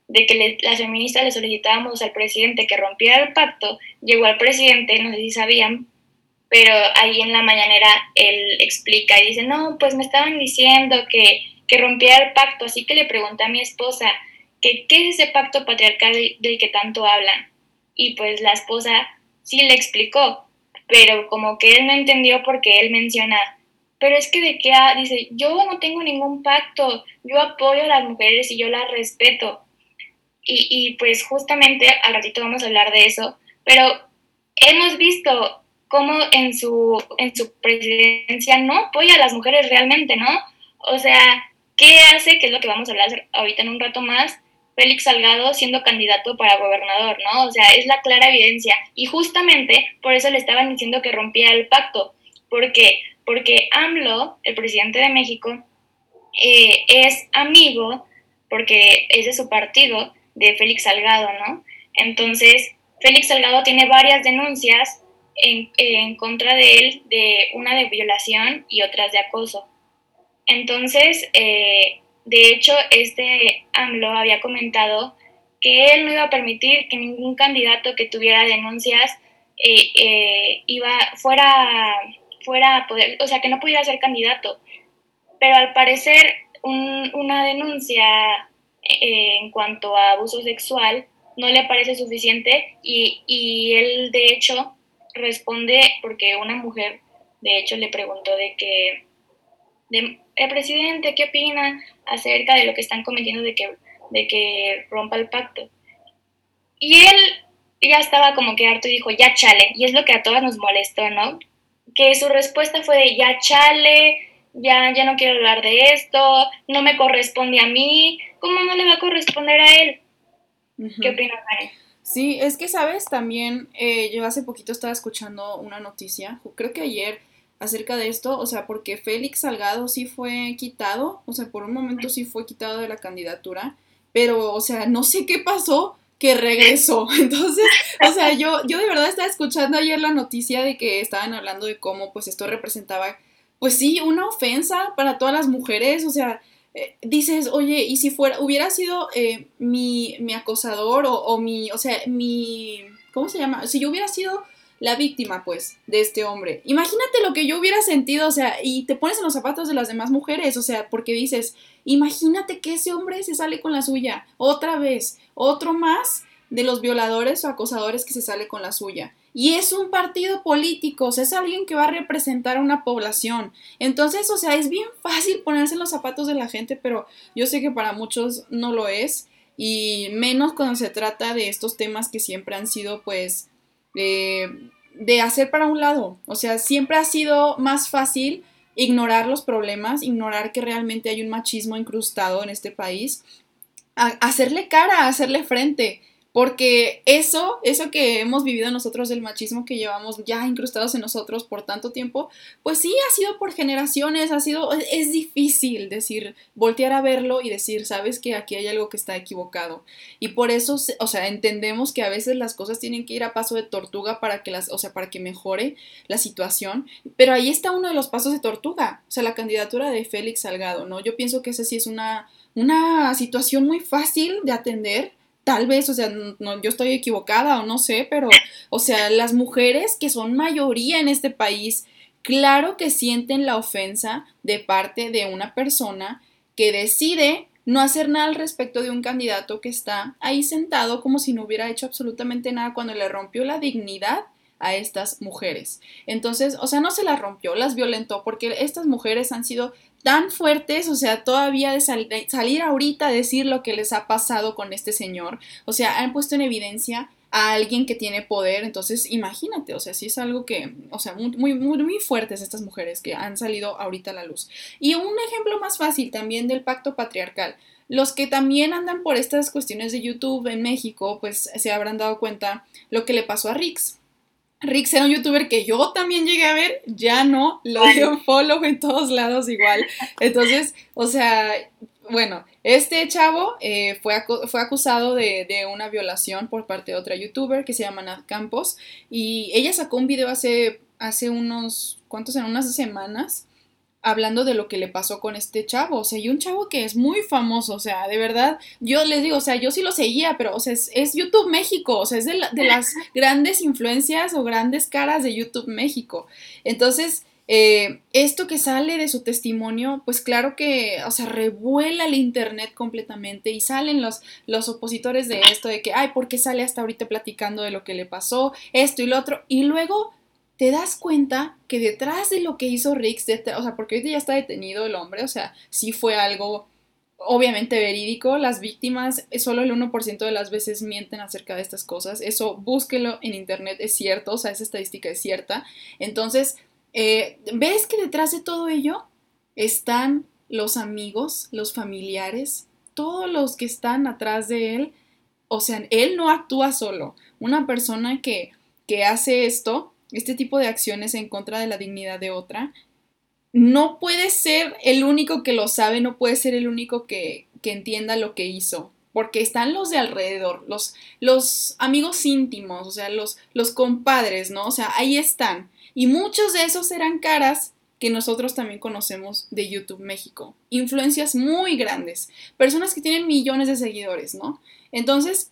de que las feministas le solicitábamos al presidente que rompiera el pacto, llegó al presidente, no sé si sabían, pero ahí en la mañanera él explica y dice, no, pues me estaban diciendo que que rompiera el pacto, así que le pregunté a mi esposa que qué es ese pacto patriarcal del que tanto hablan. Y pues la esposa sí le explicó, pero como que él no entendió porque él menciona, pero es que de qué, dice, yo no tengo ningún pacto, yo apoyo a las mujeres y yo las respeto. Y, y pues justamente al ratito vamos a hablar de eso, pero hemos visto cómo en su, en su presidencia no apoya a las mujeres realmente, ¿no? O sea, ¿qué hace? Que es lo que vamos a hablar ahorita en un rato más, Félix Salgado siendo candidato para gobernador, ¿no? O sea, es la clara evidencia. Y justamente por eso le estaban diciendo que rompía el pacto. ¿Por qué? Porque AMLO, el presidente de México, eh, es amigo, porque es de su partido, de Félix Salgado, ¿no? Entonces, Félix Salgado tiene varias denuncias en, contra de él, de una de violación y otras de acoso. Entonces, eh, de hecho, este AMLO había comentado que él no iba a permitir que ningún candidato que tuviera denuncias eh, eh, iba fuera fuera a poder, o sea, que no pudiera ser candidato. Pero al parecer una denuncia en cuanto a abuso sexual no le parece suficiente y, y él de hecho responde porque una mujer de hecho le preguntó de que el presidente qué opina acerca de lo que están cometiendo de que de que rompa el pacto y él ya estaba como que harto y dijo ya chale y es lo que a todas nos molestó no que su respuesta fue de ya chale ya ya no quiero hablar de esto no me corresponde a mí cómo no le va a corresponder a él qué opinas Dani? Sí, es que, ¿sabes? También eh, yo hace poquito estaba escuchando una noticia, creo que ayer, acerca de esto, o sea, porque Félix Salgado sí fue quitado, o sea, por un momento sí fue quitado de la candidatura, pero, o sea, no sé qué pasó, que regresó. Entonces, o sea, yo, yo de verdad estaba escuchando ayer la noticia de que estaban hablando de cómo, pues, esto representaba, pues sí, una ofensa para todas las mujeres, o sea, eh, dices, oye, y si fuera, hubiera sido eh, mi, mi, acosador o, o, mi, o sea, mi, ¿cómo se llama? Si yo hubiera sido la víctima, pues, de este hombre. Imagínate lo que yo hubiera sentido, o sea, y te pones en los zapatos de las demás mujeres, o sea, porque dices, imagínate que ese hombre se sale con la suya, otra vez, otro más de los violadores o acosadores que se sale con la suya. Y es un partido político, o sea, es alguien que va a representar a una población. Entonces, o sea, es bien fácil ponerse en los zapatos de la gente, pero yo sé que para muchos no lo es. Y menos cuando se trata de estos temas que siempre han sido, pues, de hacer para un lado. O sea, siempre ha sido más fácil ignorar los problemas, ignorar que realmente hay un machismo incrustado en este país, hacerle cara, hacerle frente. Porque eso, eso que hemos vivido nosotros del machismo que llevamos ya incrustados en nosotros por tanto tiempo, pues sí, ha sido por generaciones, ha sido, es difícil decir, voltear a verlo y decir, sabes que aquí hay algo que está equivocado. Y por eso, o sea, entendemos que a veces las cosas tienen que ir a paso de tortuga para que las, o sea, para que mejore la situación. Pero ahí está uno de los pasos de tortuga, o sea, la candidatura de Félix Salgado, ¿no? Yo pienso que esa sí es una, una situación muy fácil de atender tal vez, o sea, yo estoy equivocada o no sé, pero, o sea, las mujeres que son mayoría en este país, claro que sienten la ofensa de parte de una persona que decide no hacer nada al respecto de un candidato que está ahí sentado como si no hubiera hecho absolutamente nada cuando le rompió la dignidad a estas mujeres. Entonces, o sea, no se las rompió, las violentó, porque estas mujeres han sido tan fuertes, o sea, todavía de, salir ahorita a decir lo que les ha pasado con este señor, o sea, han puesto en evidencia a alguien que tiene poder, entonces imagínate, o sea, sí es algo que, o sea, muy, muy, muy fuertes estas mujeres que han salido ahorita a la luz. Y un ejemplo más fácil también del pacto patriarcal. Los que también andan por estas cuestiones de YouTube en México, pues se habrán dado cuenta lo que le pasó a Rix. Rix era un youtuber que yo también llegué a ver, ya no, lo dio follow en todos lados igual. Entonces, o sea, bueno, este chavo eh, fue, fue acusado de, de, una violación por parte de otra youtuber que se llama Nat Campos y ella sacó un video hace, hace unos, ¿cuántos eran? Unas semanas hablando de lo que le pasó con este chavo, o sea, y un chavo que es muy famoso, o sea, de verdad, yo les digo, o sea, yo sí lo seguía, pero, o sea, es, YouTube México, o sea, es de, de, las grandes influencias o grandes caras de YouTube México. Entonces, eh, esto que sale de su testimonio, pues claro que, o sea, revuela el Internet completamente y salen los, los opositores de esto, de que, ay, ¿por qué sale hasta ahorita platicando de lo que le pasó, esto y lo otro? Y luego te das cuenta que detrás de lo que hizo Rix, o sea, porque ahorita ya está detenido el hombre, o sea, sí fue algo obviamente verídico, las víctimas solo el 1% de las veces mienten acerca de estas cosas, eso búsquelo en internet, es cierto, o sea, esa estadística es cierta. Entonces, eh, ¿ves que detrás de todo ello están los amigos, los familiares, todos los que están atrás de él? O sea, él no actúa solo. Una persona que, que hace esto, este tipo de acciones en contra de la dignidad de otra, no puede ser el único que lo sabe, no puede ser el único que, que entienda lo que hizo, porque están los de alrededor, los, los amigos íntimos, o sea, los, los compadres, ¿no? O sea, ahí están. Y muchos de esos eran caras que nosotros también conocemos de YouTube México. Influencias muy grandes, personas que tienen millones de seguidores, ¿no? Entonces,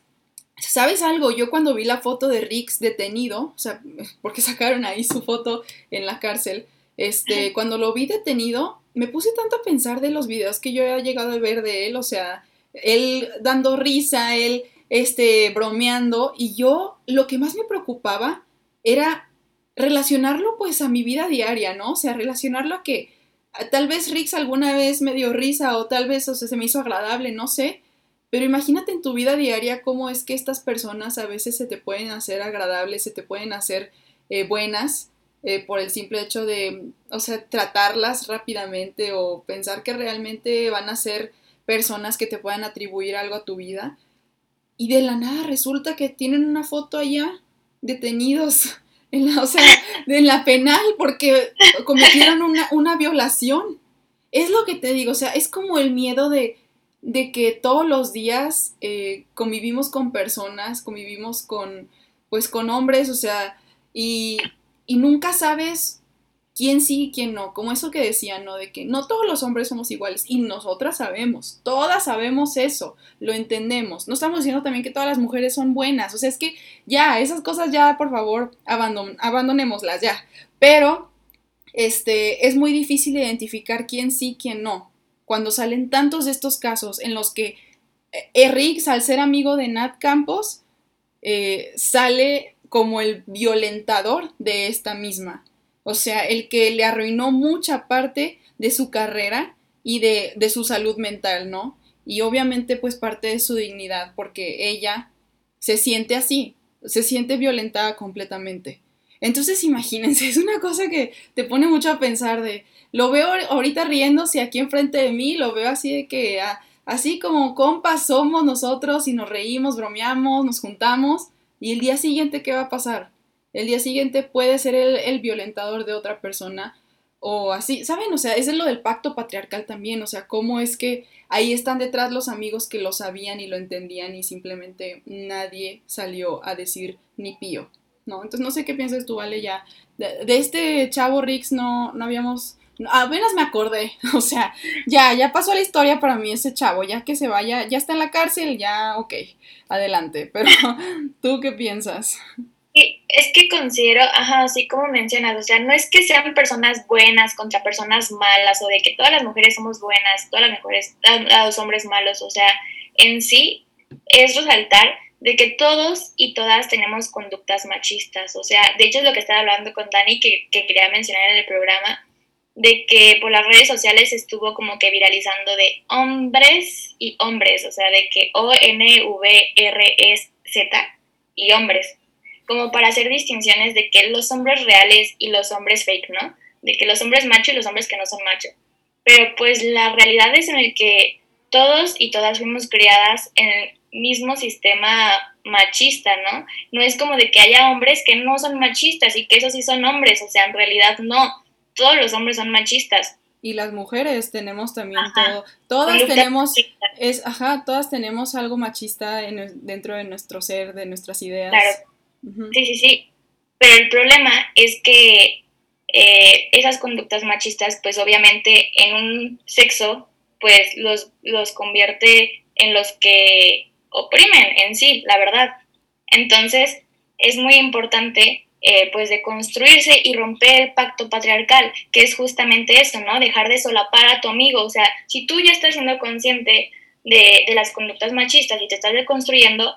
¿sabes algo? Yo cuando vi la foto de Rix detenido, o sea, porque sacaron ahí su foto en la cárcel, este, cuando lo vi detenido, me puse tanto a pensar de los videos que yo he llegado a ver de él, o sea, él dando risa, él este, bromeando, y yo lo que más me preocupaba era relacionarlo pues a mi vida diaria, ¿no? O sea, relacionarlo a que tal vez Rix alguna vez me dio risa o tal vez o sea, se me hizo agradable, no sé, pero imagínate en tu vida diaria cómo es que estas personas a veces se te pueden hacer agradables, se te pueden hacer eh, buenas eh, por el simple hecho de, o sea, tratarlas rápidamente o pensar que realmente van a ser personas que te puedan atribuir algo a tu vida. Y de la nada resulta que tienen una foto allá detenidos en la, o sea, en la penal porque cometieron una, una violación. Es lo que te digo, o sea, es como el miedo de, de que todos los días eh, convivimos con personas, convivimos con, pues, con hombres, o sea, y, y nunca sabes quién sí y quién no, como eso que decían, ¿no? De que no todos los hombres somos iguales y nosotras sabemos, todas sabemos eso, lo entendemos. No estamos diciendo también que todas las mujeres son buenas, o sea, es que ya, esas cosas ya, por favor, abandon abandonémoslas ya. Pero, este, es muy difícil identificar quién sí, quién no. Cuando salen tantos de estos casos en los que Eric, al ser amigo de Nat Campos, eh, sale como el violentador de esta misma. O sea, el que le arruinó mucha parte de su carrera y de su salud mental, ¿no? Y obviamente pues parte de su dignidad, porque ella se siente así, se siente violentada completamente. Entonces imagínense, es una cosa que te pone mucho a pensar de, lo veo ahorita riéndose aquí enfrente de mí, lo veo así de que, ah, así como compas somos nosotros y nos reímos, bromeamos, nos juntamos, y el día siguiente, ¿qué va a pasar? El día siguiente puede ser el, violentador de otra persona o así, ¿saben? O sea, es lo del pacto patriarcal también, o sea, cómo es que ahí están detrás los amigos que lo sabían y lo entendían y simplemente nadie salió a decir ni pío, ¿no? Entonces no sé qué piensas tú, Vale, ya. De, este chavo Rix no, no habíamos apenas me acordé, o sea, ya, ya pasó la historia para mí ese chavo, ya que se vaya, ya está en la cárcel, ya, ok, adelante, pero ¿tú qué piensas? es que considero, ajá, así como mencionas, o sea, no es que sean personas buenas contra personas malas o de que todas las mujeres somos buenas, todas las mujeres, los hombres malos, o sea, en sí es resaltar de que todos y todas tenemos conductas machistas, o sea, de hecho es lo que estaba hablando con Dani que, que quería mencionar en el programa, de que por las redes sociales estuvo como que viralizando de hombres y hombres, o sea, de que O-N-V-R-E-Z y hombres, como para hacer distinciones de que los hombres reales y los hombres fake, ¿no? De que los hombres macho y los hombres que no son macho. Pero pues la realidad es en el que todos y todas fuimos criadas en mismo sistema machista, ¿no? No es como de que haya hombres que no son machistas y que esos sí son hombres, o sea, en realidad no todos los hombres son machistas. Y las mujeres tenemos también todo, todas tenemos, es, ajá, todas tenemos algo machista en, dentro de nuestro ser, de nuestras ideas. Claro. Sí, sí, sí. Pero el problema es que eh, esas conductas machistas, pues obviamente en un sexo, pues los, los convierte en los que oprimen en sí, la verdad. Entonces, es muy importante eh, pues de construirse y romper el pacto patriarcal, que es justamente eso, ¿no? Dejar de solapar a tu amigo, o sea, si tú ya estás siendo consciente de, las conductas machistas y te estás deconstruyendo,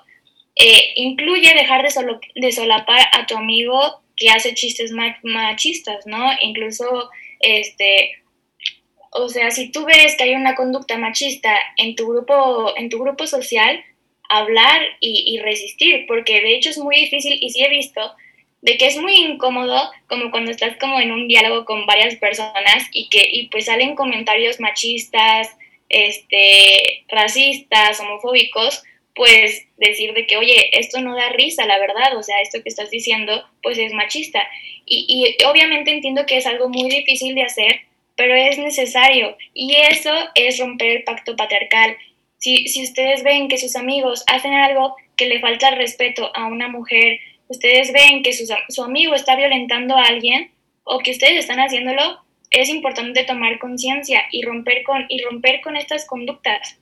eh, incluye dejar de, de solapar a tu amigo que hace chistes machistas, ¿no? Incluso, este, O sea, si tú ves que hay una conducta machista en tu grupo, en tu grupo social, hablar y, y resistir, porque de hecho es muy difícil y sí he visto de que es muy incómodo como cuando estás como en un diálogo con varias personas y que y pues salen comentarios machistas, este, racistas, homofóbicos, pues decir de que, oye, esto no da risa, la verdad, o sea, esto que estás diciendo, pues es machista. Y, y obviamente entiendo que es algo muy difícil de hacer, pero es necesario. Y eso es romper el pacto patriarcal. Si, si ustedes ven que sus amigos hacen algo que le falta respeto a una mujer, ustedes ven que su, amigo está violentando a alguien o que ustedes están haciéndolo, es importante tomar conciencia y romper con y romper con estas conductas.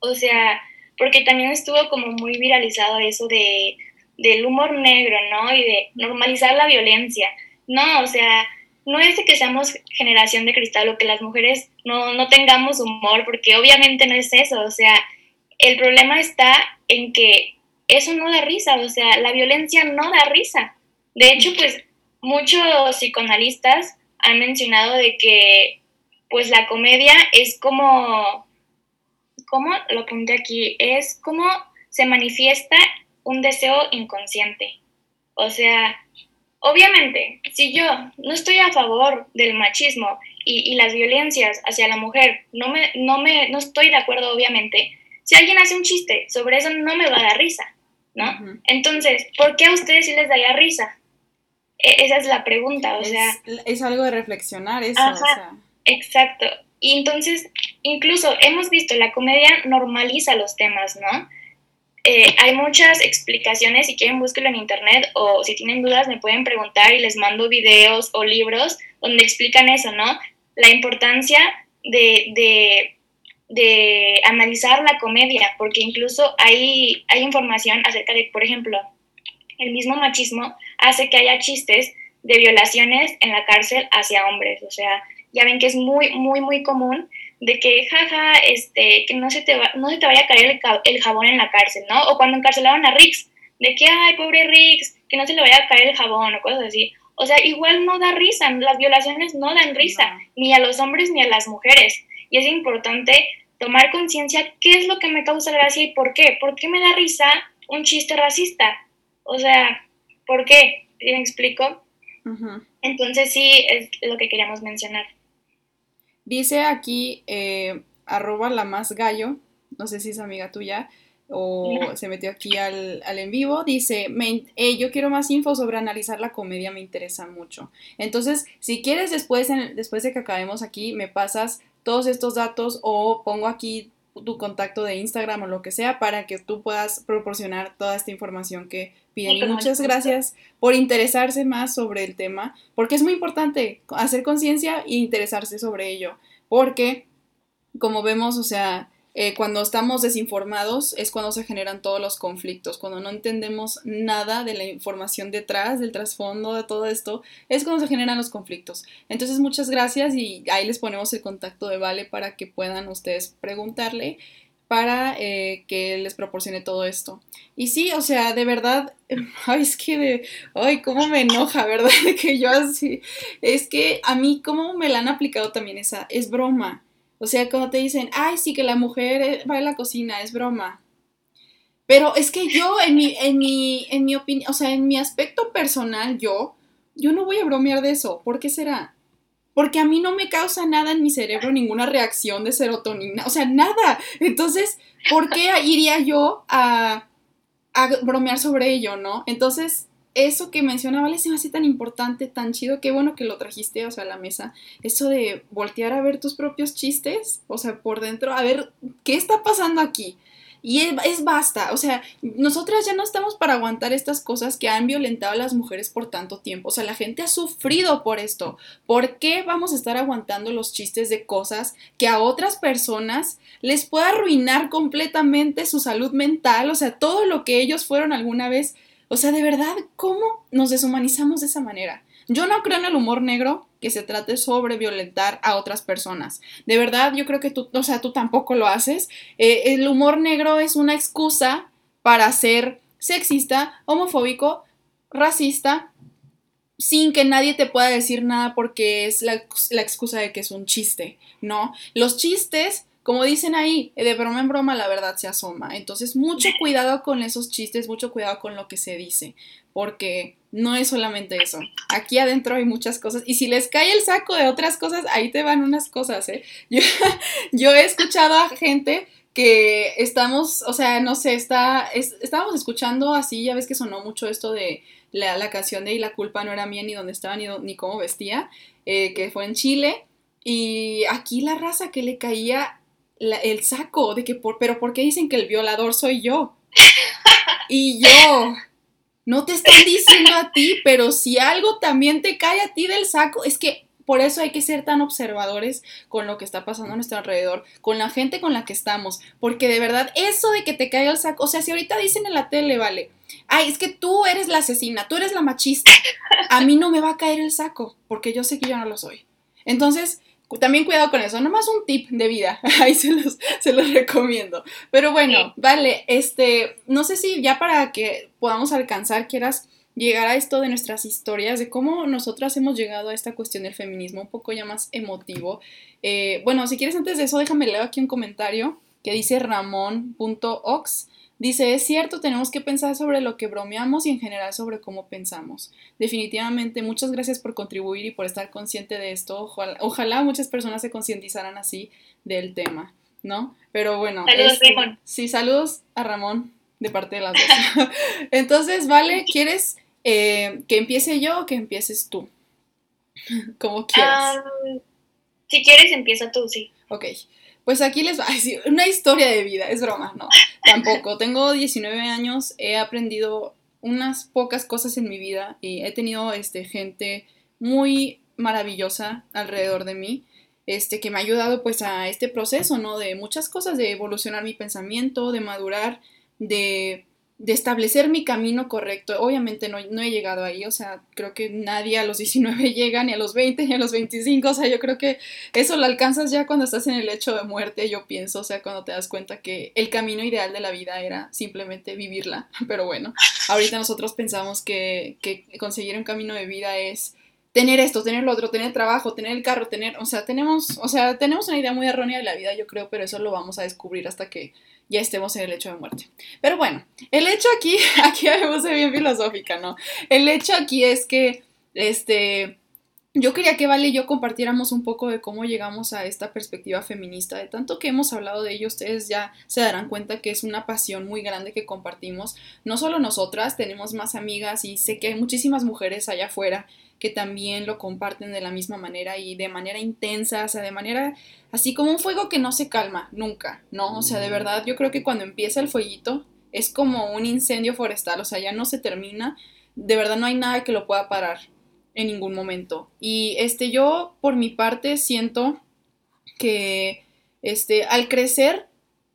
O sea, porque también estuvo como muy viralizado eso de del humor negro, ¿no? Y de normalizar la violencia. No, o sea, no es de que seamos generación de cristal o que las mujeres no, no tengamos humor, porque obviamente no es eso. O sea, el problema está en que eso no da risa, o sea, la violencia no da risa. De hecho, pues muchos psicoanalistas han mencionado de que pues la comedia es como, ¿cómo lo apunté aquí? Es como se manifiesta un deseo inconsciente. O sea, obviamente, si yo no estoy a favor del machismo y, y, las violencias hacia la mujer, no, me, no, me, no estoy de acuerdo, obviamente, si alguien hace un chiste sobre eso, no me va a dar risa. ¿no? Entonces, ¿por qué a ustedes sí les daría risa? E, esa es la pregunta, o sea... Es algo de reflexionar eso, Exacto. Y entonces, incluso hemos visto, la comedia normaliza los temas, ¿no? Eh, hay muchas explicaciones, si quieren búsquenlo en internet o si tienen dudas me pueden preguntar y les mando videos o libros donde explican eso, ¿no? La importancia de de analizar la comedia, porque incluso hay, hay información acerca de, por ejemplo, el mismo machismo hace que haya chistes de violaciones en la cárcel hacia hombres. O sea, ya ven que es muy, muy, muy común de que, jaja, este, que no se te, va, no se te vaya a caer el, jabón en la cárcel, ¿no? O cuando encarcelaron a Rix, de que, ay, pobre Rix, que no se le vaya a caer el jabón o cosas así. O sea, igual no da risa, las violaciones no dan risa, ni a los hombres ni a las mujeres. Y es importante tomar conciencia qué es lo que me causa gracia y por qué. ¿Por qué me da risa un chiste racista? O sea, ¿por qué? ¿Sí me explico? Entonces sí, es lo que queríamos mencionar. Dice aquí, eh, arroba la más gallo, no sé si es amiga tuya o se metió aquí al, en vivo, dice, eh, yo quiero más info sobre analizar la comedia, me interesa mucho. Entonces, si quieres después, después de que acabemos aquí, me pasas todos estos datos o pongo aquí tu contacto de Instagram o lo que sea para que tú puedas proporcionar toda esta información que piden. Y muchas gracias por interesarse más sobre el tema, porque es muy importante hacer conciencia e interesarse sobre ello, porque como vemos, o sea, eh, cuando estamos desinformados es cuando se generan todos los conflictos, cuando no entendemos nada de la información detrás, del trasfondo de todo esto, es cuando se generan los conflictos. Entonces muchas gracias y ahí les ponemos el contacto de Vale para que puedan ustedes preguntarle para eh, que les proporcione todo esto. Y sí, o sea, de verdad, ay, es que de, ay, cómo me enoja, ¿verdad? que yo así, es que a mí, cómo me la han aplicado también esa, es broma. O sea, cuando te dicen, ay, sí, que la mujer eh, va a la cocina, es broma. Pero es que yo, en mi, en mi, en mi opinión, o sea, en mi aspecto personal, yo, yo no voy a bromear de eso. ¿Por qué será? Porque a mí no me causa nada en mi cerebro, ninguna reacción de serotonina, o sea, nada. Entonces, ¿por qué iría yo a, a bromear sobre ello, no? Entonces, eso que mencionaba Vale se me hace tan importante, tan chido, qué bueno que lo trajiste, o sea, a la mesa, eso de voltear a ver tus propios chistes, o sea, por dentro, a ver qué está pasando aquí. Y es, basta, o sea, nosotras ya no estamos para aguantar estas cosas que han violentado a las mujeres por tanto tiempo. O sea, la gente ha sufrido por esto. ¿Por qué vamos a estar aguantando los chistes de cosas que a otras personas les pueda arruinar completamente su salud mental? O sea, todo lo que ellos fueron alguna vez o sea, de verdad, ¿cómo nos deshumanizamos de esa manera? Yo no creo en el humor negro que se trate sobre violentar a otras personas. De verdad, yo creo que tú, o sea, tú tampoco lo haces. Eh, el humor negro es una excusa para ser sexista, homofóbico, racista sin que nadie te pueda decir nada porque es la, la excusa de que es un chiste, ¿no? Los chistes como dicen ahí, de broma en broma la verdad se asoma. Entonces, mucho cuidado con esos chistes, mucho cuidado con lo que se dice, porque no es solamente eso. Aquí adentro hay muchas cosas. Y si les cae el saco de otras cosas, ahí te van unas cosas, ¿eh? Yo, he escuchado a gente que estamos, o sea, no sé, está, estábamos escuchando así, ya ves que sonó mucho esto de la, canción de Y la culpa no era mía, ni dónde estaba, ni, ni cómo vestía, eh, que fue en Chile. Y aquí la raza que le caía el saco de que, por, pero ¿por qué dicen que el violador soy yo? Y yo, no te están diciendo a ti, pero si algo también te cae a ti del saco, es que por eso hay que ser tan observadores con lo que está pasando a nuestro alrededor, con la gente con la que estamos, porque de verdad eso de que te caiga el saco, o sea, si ahorita dicen en la tele, vale, ay, es que tú eres la asesina, tú eres la machista, a mí no me va a caer el saco, porque yo sé que yo no lo soy. Entonces, también cuidado con eso, nomás un tip de vida, ahí se los, se los recomiendo. Pero bueno, vale, este, no sé si ya para que podamos alcanzar quieras llegar a esto de nuestras historias, de cómo nosotras hemos llegado a esta cuestión del feminismo un poco ya más emotivo. Eh, bueno, si quieres antes de eso, déjame leer aquí un comentario que dice ramón.ox. Dice, es cierto, tenemos que pensar sobre lo que bromeamos y en general sobre cómo pensamos. Definitivamente, muchas gracias por contribuir y por estar consciente de esto. Ojalá, muchas personas se concientizaran así del tema, ¿no? Pero bueno. Saludos, este, Ramón. Sí, saludos a Ramón de parte de las dos. Entonces, vale, ¿quieres eh, que empiece yo o que empieces tú? Como quieras. si quieres, empieza tú, sí. Ok. Pues aquí les va a decir una historia de vida, es broma, no, tampoco. Tengo 19 años, he aprendido unas pocas cosas en mi vida y he tenido este, gente muy maravillosa alrededor de mí, este, que me ha ayudado pues a este proceso, ¿no? De muchas cosas, de evolucionar mi pensamiento, de madurar, de de establecer mi camino correcto. Obviamente no, he llegado ahí, o sea, creo que nadie a los 19 llega, ni a los 20, ni a los 25, o sea, yo creo que eso lo alcanzas ya cuando estás en el hecho de muerte, yo pienso, o sea, cuando te das cuenta que el camino ideal de la vida era simplemente vivirla, pero bueno, ahorita nosotros pensamos que, que conseguir un camino de vida es tener esto, tener lo otro, tener trabajo, tener el carro, tener, o sea, tenemos, o sea, tenemos una idea muy errónea de la vida, yo creo, pero eso lo vamos a descubrir hasta que ya estemos en el hecho de muerte. Pero bueno, el hecho aquí, aquí me puse bien filosófica, ¿no? El hecho aquí es que, este, yo quería que Vale y yo compartiéramos un poco de cómo llegamos a esta perspectiva feminista. De tanto que hemos hablado de ello, ustedes ya se darán cuenta que es una pasión muy grande que compartimos. No solo nosotras, tenemos más amigas y sé que hay muchísimas mujeres allá afuera que también lo comparten de la misma manera y de manera intensa, o sea, de manera así como un fuego que no se calma nunca, ¿no? O sea, de verdad, yo creo que cuando empieza el fueguito es como un incendio forestal, o sea, ya no se termina, de verdad no hay nada que lo pueda parar en ningún momento. Y este, yo por mi parte siento que este, al crecer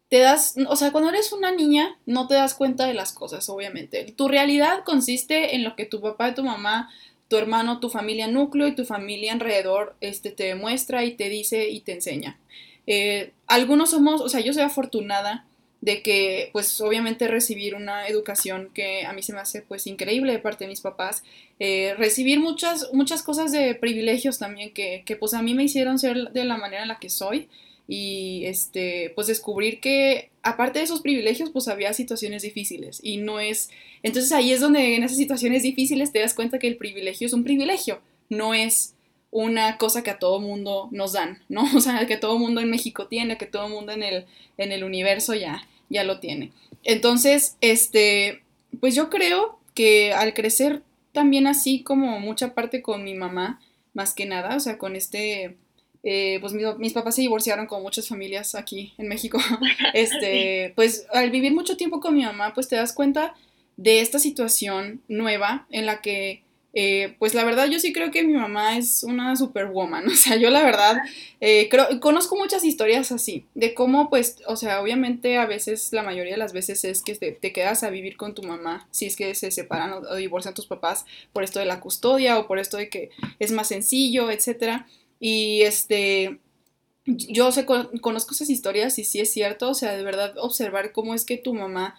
te das, o sea, cuando eres una niña no te das cuenta de las cosas, obviamente. Tu realidad consiste en lo que tu papá tu mamá tu hermano, tu familia núcleo y tu familia alrededor este, te demuestra y te dice y te enseña. Eh, algunos somos, o sea, yo soy afortunada de que, pues, obviamente recibir una educación que a mí se me hace, pues, increíble de parte de mis papás, eh, recibir muchas, muchas cosas de privilegios también que, que, pues, a mí me hicieron ser de la manera en la que soy y este pues descubrir que aparte de esos privilegios pues había situaciones difíciles y no es entonces ahí es donde en esas situaciones difíciles te das cuenta que el privilegio es un privilegio no es una cosa que a todo mundo nos dan no o sea que todo mundo en México tiene que todo mundo en el en el universo ya ya lo tiene entonces este pues yo creo que al crecer también así como mucha parte con mi mamá más que nada o sea con este eh, pues mis, papás se divorciaron con muchas familias aquí en México. Este, pues al vivir mucho tiempo con mi mamá, pues te das cuenta de esta situación nueva en la que, eh, pues la verdad yo sí creo que mi mamá es una superwoman. O sea, yo la verdad eh, conozco muchas historias así, de cómo pues, o sea, obviamente a veces, la mayoría de las veces es que te, te quedas a vivir con tu mamá, si es que se separan o, o divorcian tus papás por esto de la custodia o por esto de que es más sencillo, etcétera. Y este, yo sé, conozco esas historias y sí es cierto, o sea, de verdad observar cómo es que tu mamá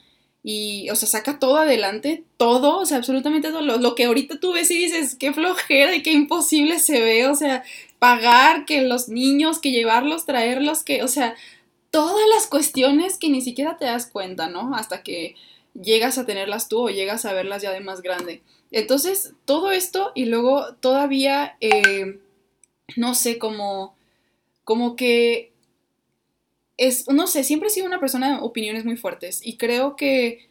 y, o sea, saca todo adelante, todo, o sea, absolutamente todo, lo, que ahorita tú ves y dices, qué flojera y qué imposible se ve, o sea, pagar, que los niños, que llevarlos, traerlos, que, o sea, todas las cuestiones que ni siquiera te das cuenta, ¿no? Hasta que llegas a tenerlas tú o llegas a verlas ya de más grande. Entonces, todo esto y luego todavía, eh, no sé, como, como que es, no sé, siempre he sido una persona de opiniones muy fuertes y creo que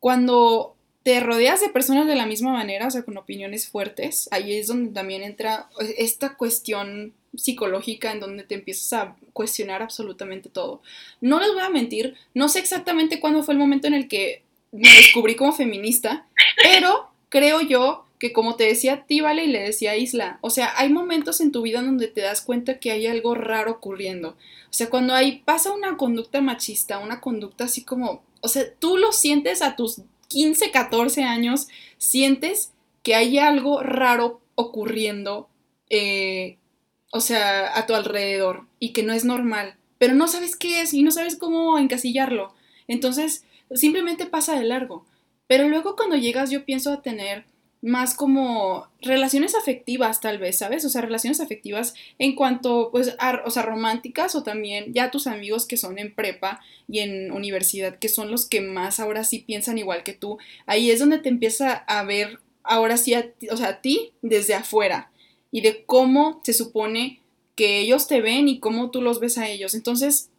cuando te rodeas de personas de la misma manera, o sea, con opiniones fuertes, ahí es donde también entra esta cuestión psicológica en donde te empiezas a cuestionar absolutamente todo. No les voy a mentir, no sé exactamente cuándo fue el momento en el que me descubrí como feminista, pero creo yo que como te decía a ti, Vale, y le decía a Isla, o sea, hay momentos en tu vida donde te das cuenta que hay algo raro ocurriendo. O sea, cuando hay, pasa una conducta machista, una conducta así como, o sea, tú lo sientes a tus 15, 14 años, sientes que hay algo raro ocurriendo, eh, o sea, a tu alrededor y que no es normal, pero no sabes qué es y no sabes cómo encasillarlo. Entonces, simplemente pasa de largo. Pero luego cuando llegas yo pienso a tener más como relaciones afectivas tal vez, ¿sabes? O sea, relaciones afectivas en cuanto, pues, a, o sea, románticas o también ya tus amigos que son en prepa y en universidad, que son los que más ahora sí piensan igual que tú, ahí es donde te empieza a ver ahora sí, a, o sea, a ti desde afuera y de cómo se supone que ellos te ven y cómo tú los ves a ellos. Entonces,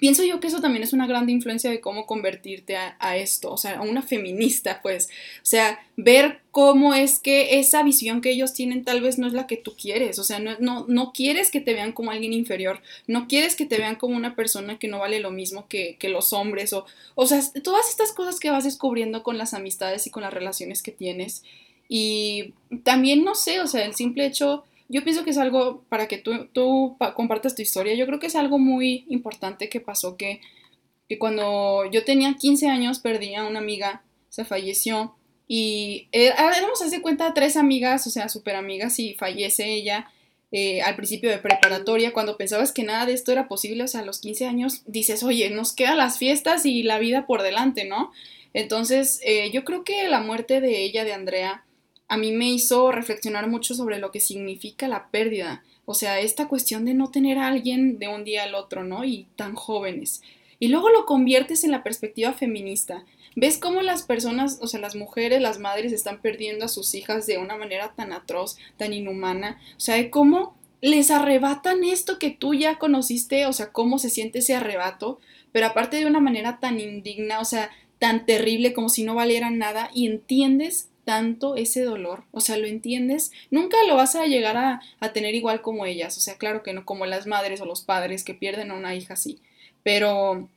pienso yo que eso también es una gran influencia de cómo convertirte a, esto, o sea, a una feminista, pues, o sea, ver cómo es que esa visión que ellos tienen tal vez no es la que tú quieres, o sea, no, no, no quieres que te vean como alguien inferior, no quieres que te vean como una persona que no vale lo mismo que, que los hombres, o, o sea, todas estas cosas que vas descubriendo con las amistades y con las relaciones que tienes. Y también, no sé, o sea, el simple hecho yo pienso que es algo para que tú, tú compartas tu historia. Yo creo que es algo muy importante que pasó que, que cuando yo tenía 15 años perdí a una amiga, se falleció y eh, éramos, hace cuenta, tres amigas, o sea, súper amigas y fallece ella. Eh, al principio de preparatoria, cuando pensabas que nada de esto era posible, o sea, a los 15 años dices, oye, nos quedan las fiestas y la vida por delante, ¿no? Entonces, eh, yo creo que la muerte de ella, de Andrea, a mí me hizo reflexionar mucho sobre lo que significa la pérdida. O sea, esta cuestión de no tener a alguien de un día al otro, ¿no? Y tan jóvenes. Y luego lo conviertes en la perspectiva feminista. ¿Ves cómo las personas, o sea, las mujeres, las madres están perdiendo a sus hijas de una manera tan atroz, tan inhumana? O sea, cómo les arrebatan esto que tú ya conociste, o sea, cómo se siente ese arrebato, pero aparte de una manera tan indigna, o sea, tan terrible como si no valiera nada y entiendes tanto ese dolor, o sea, lo entiendes, nunca lo vas a llegar a, tener igual como ellas, o sea, claro que no como las madres o los padres que pierden a una hija así, pero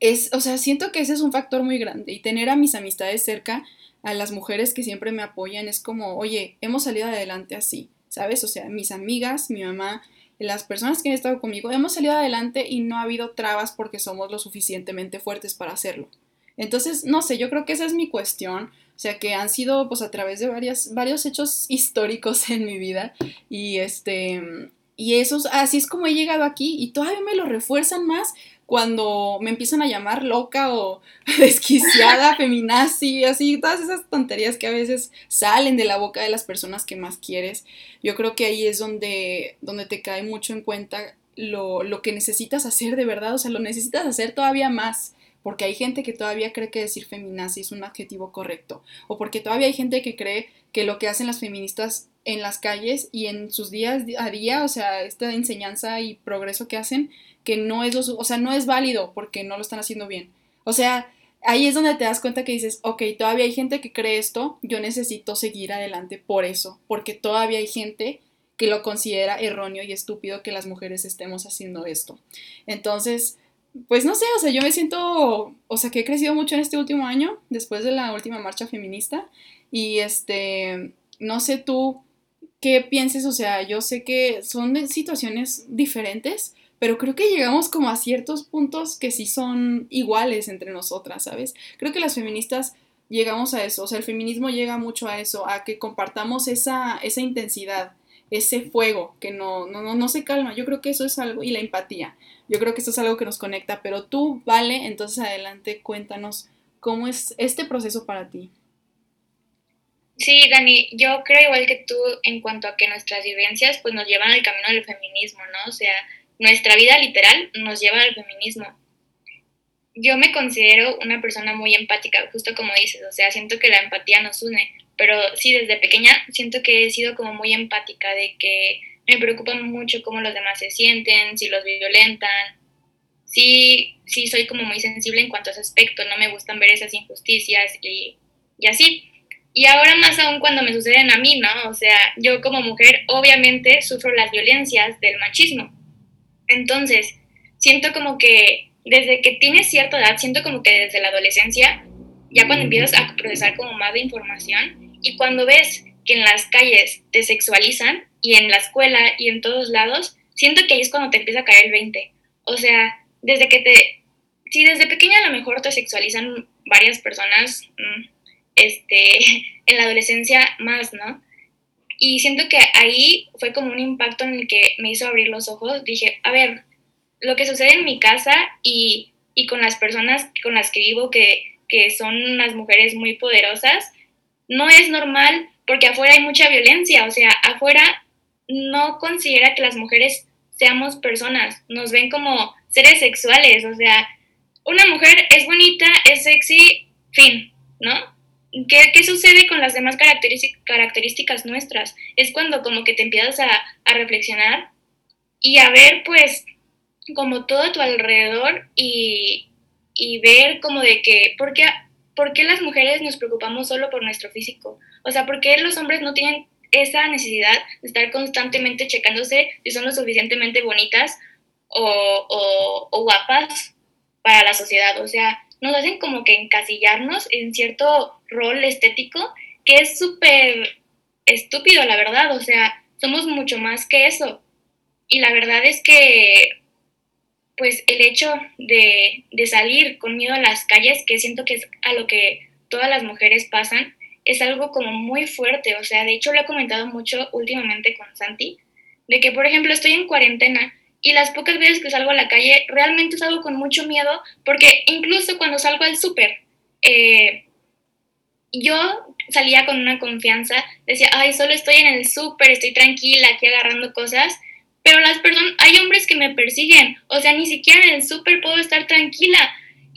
es, o sea, siento que ese es un factor muy grande y tener a mis amistades cerca, a las mujeres que siempre me apoyan, es como, oye, hemos salido adelante así, ¿sabes? O sea, mis amigas, mi mamá, las personas que han estado conmigo, hemos salido adelante y no ha habido trabas porque somos lo suficientemente fuertes para hacerlo. Entonces, no sé, yo creo que esa es mi cuestión. O sea, que han sido pues a través de varias, varios hechos históricos en mi vida. Y este. Y esos, así es como he llegado aquí. Y todavía me lo refuerzan más cuando me empiezan a llamar loca o desquiciada, feminazi, así, todas esas tonterías que a veces salen de la boca de las personas que más quieres. Yo creo que ahí es donde, donde te cae mucho en cuenta lo, lo que necesitas hacer de verdad, o sea, lo necesitas hacer todavía más porque hay gente que todavía cree que decir feminazi es un adjetivo correcto, o porque todavía hay gente que cree que lo que hacen las feministas en las calles y en sus días a día, o sea, esta enseñanza y progreso que hacen, que no es o sea, no es válido porque no lo están haciendo bien. O sea, ahí es donde te das cuenta que dices, ok, todavía hay gente que cree esto, yo necesito seguir adelante por eso, porque todavía hay gente que lo considera erróneo y estúpido que las mujeres estemos haciendo esto. Entonces, pues no sé, o sea, yo me siento, o sea, que he crecido mucho en este último año, después de la última marcha feminista, y este, no sé tú qué pienses, o sea, yo sé que son situaciones diferentes, pero creo que llegamos como a ciertos puntos que sí son iguales entre nosotras, ¿sabes? Creo que las feministas llegamos a eso, o sea, el feminismo llega mucho a eso, a que compartamos esa, esa intensidad, ese fuego que no, no, no, no se calma, yo creo que eso es algo, y la empatía. Yo creo que esto es algo que nos conecta, pero tú, vale, entonces adelante, cuéntanos ¿Cómo es este proceso para ti? Sí, Dani, yo creo igual que tú en cuanto a que nuestras vivencias pues nos llevan al camino del feminismo, ¿no? O sea, nuestra vida literal nos lleva al feminismo. Yo me considero una persona muy empática, justo como dices, o sea, siento que la empatía nos une, pero sí, desde pequeña siento que he sido como muy empática, de que me preocupa mucho cómo los demás se sienten, si los violentan. Sí, sí, soy como muy sensible en cuanto a ese aspecto, no me gustan ver esas injusticias y, y así. Y ahora más aún cuando me suceden a mí, ¿no? O sea, yo como mujer obviamente sufro las violencias del machismo. Entonces, siento como que desde que tienes cierta edad, siento como que desde la adolescencia, ya cuando empiezas a procesar como más de información y cuando ves que en las calles te sexualizan y en la escuela y en todos lados, siento que ahí es cuando te empieza a caer el 20. O sea, desde que te... Si desde pequeña a lo mejor te sexualizan varias personas, mm, este, en la adolescencia más, ¿no? Y siento que ahí fue como un impacto en el que me hizo abrir los ojos. Dije, a ver, lo que sucede en mi casa y, y con las personas con las que vivo, que, que son unas mujeres muy poderosas, no es normal porque afuera hay mucha violencia. O sea, afuera no considera que las mujeres seamos personas, nos ven como seres sexuales. O sea, una mujer es bonita, es sexy, fin, ¿no? ¿Qué, sucede con las demás características nuestras? Es cuando como que te empiezas a, reflexionar y a ver pues como todo a tu alrededor y, ver como de que, ¿por qué, ¿por qué las mujeres nos preocupamos solo por nuestro físico? O sea, ¿por qué los hombres no tienen esa necesidad de estar constantemente checándose si son lo suficientemente bonitas o, o guapas para la sociedad? O sea, nos hacen como que encasillarnos en cierto rol estético que es súper estúpido, la verdad. O sea, somos mucho más que eso. Y la verdad es que, pues, el hecho de, de salir con miedo a las calles, que siento que es a lo que todas las mujeres pasan, es algo como muy fuerte. O sea, de hecho lo he comentado mucho últimamente con Santi, de que, por ejemplo, estoy en cuarentena y las pocas veces que salgo a la calle realmente salgo con mucho miedo porque incluso cuando salgo al súper, eh, yo salía con una confianza, decía, ay, solo estoy en el súper, estoy tranquila aquí agarrando cosas, pero las personas, hay hombres que me persiguen, o sea, ni siquiera en el súper puedo estar tranquila.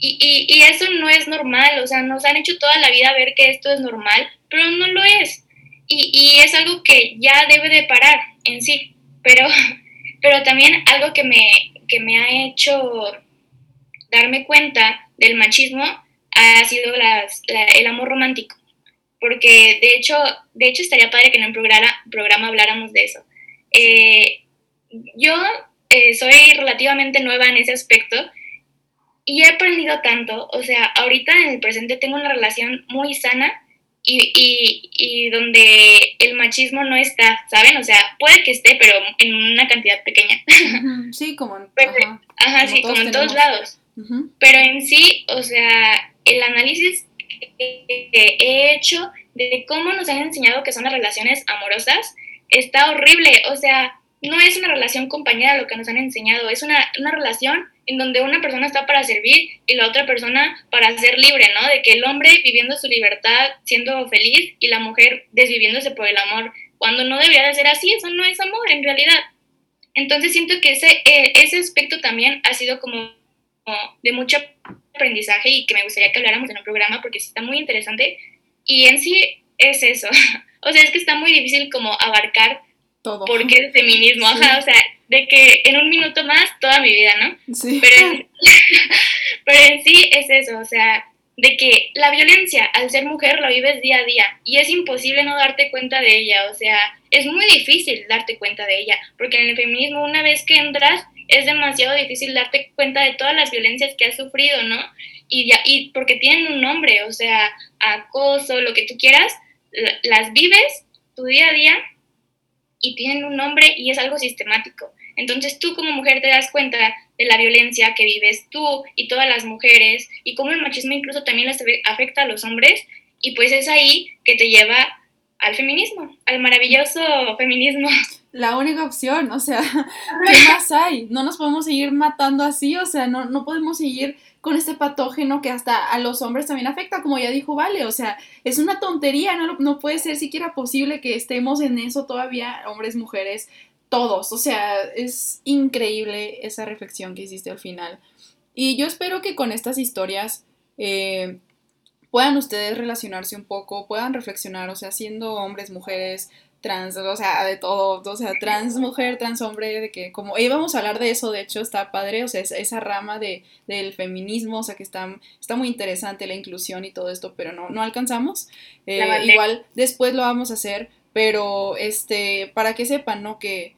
Y, y, y, eso no es normal, o sea, nos han hecho toda la vida ver que esto es normal, pero no lo es. Y, y es algo que ya debe de parar en sí, pero pero también algo que me, que me ha hecho darme cuenta del machismo ha sido el amor romántico. Porque de hecho, de hecho estaría padre que en un programa, programa habláramos de eso. Eh, yo eh, soy relativamente nueva en ese aspecto y he aprendido tanto. O sea, ahorita en el presente tengo una relación muy sana y, y, y, donde el machismo no está, ¿saben? O sea, puede que esté, pero en una cantidad pequeña. Sí, como en, ajá, sí, como en todos lados. Pero en sí, o sea, el análisis que he hecho de cómo nos han enseñado que son las relaciones amorosas está horrible. O sea, no es una relación compañera lo que nos han enseñado, es una, una relación en donde una persona está para servir y la otra persona para ser libre, ¿no? De que el hombre viviendo su libertad, siendo feliz, y la mujer desviviéndose por el amor, cuando no debería de ser así, eso no es amor en realidad. Entonces siento que ese, eh, ese aspecto también ha sido como, de mucho aprendizaje y que me gustaría que habláramos en un programa porque está muy interesante y en sí es eso. o sea, es que está muy difícil como abarcar todo. por qué el feminismo, ajá, o sea, de que en un minuto más toda mi vida, ¿no? Sí. Pero en, pero en sí es eso, o sea, de que la violencia al ser mujer la vives día a día y es imposible no darte cuenta de ella, o sea, es muy difícil darte cuenta de ella, porque en el feminismo una vez que entras es demasiado difícil darte cuenta de todas las violencias que has sufrido, ¿no? Y, ya, y porque tienen un nombre, o sea, acoso, lo que tú quieras, las vives tu día a día y tienen un nombre y es algo sistemático. Entonces tú como mujer te das cuenta de la violencia que vives tú y todas las mujeres y cómo el machismo incluso también les afecta a los hombres y pues es ahí que te lleva al feminismo, al maravilloso feminismo. la única opción, o sea, ¿qué más hay? No nos podemos seguir matando así, o sea, no, no podemos seguir con este patógeno que hasta a los hombres también afecta, como ya dijo Vale, o sea, es una tontería, no, no puede ser siquiera posible que estemos en eso todavía, hombres, mujeres, todos, o sea, es increíble esa reflexión que hiciste al final. Y yo espero que con estas historias eh, puedan ustedes relacionarse un poco, puedan reflexionar, o sea, siendo hombres, mujeres, trans, o sea, de todo, o sea, trans mujer, trans hombre, de que como íbamos a hablar de eso, de hecho, está padre, o sea, esa, rama de, del feminismo, o sea, que está, está muy interesante la inclusión y todo esto, pero no, no alcanzamos. Eh, igual después lo vamos a hacer, pero este, para que sepan, ¿no? Que,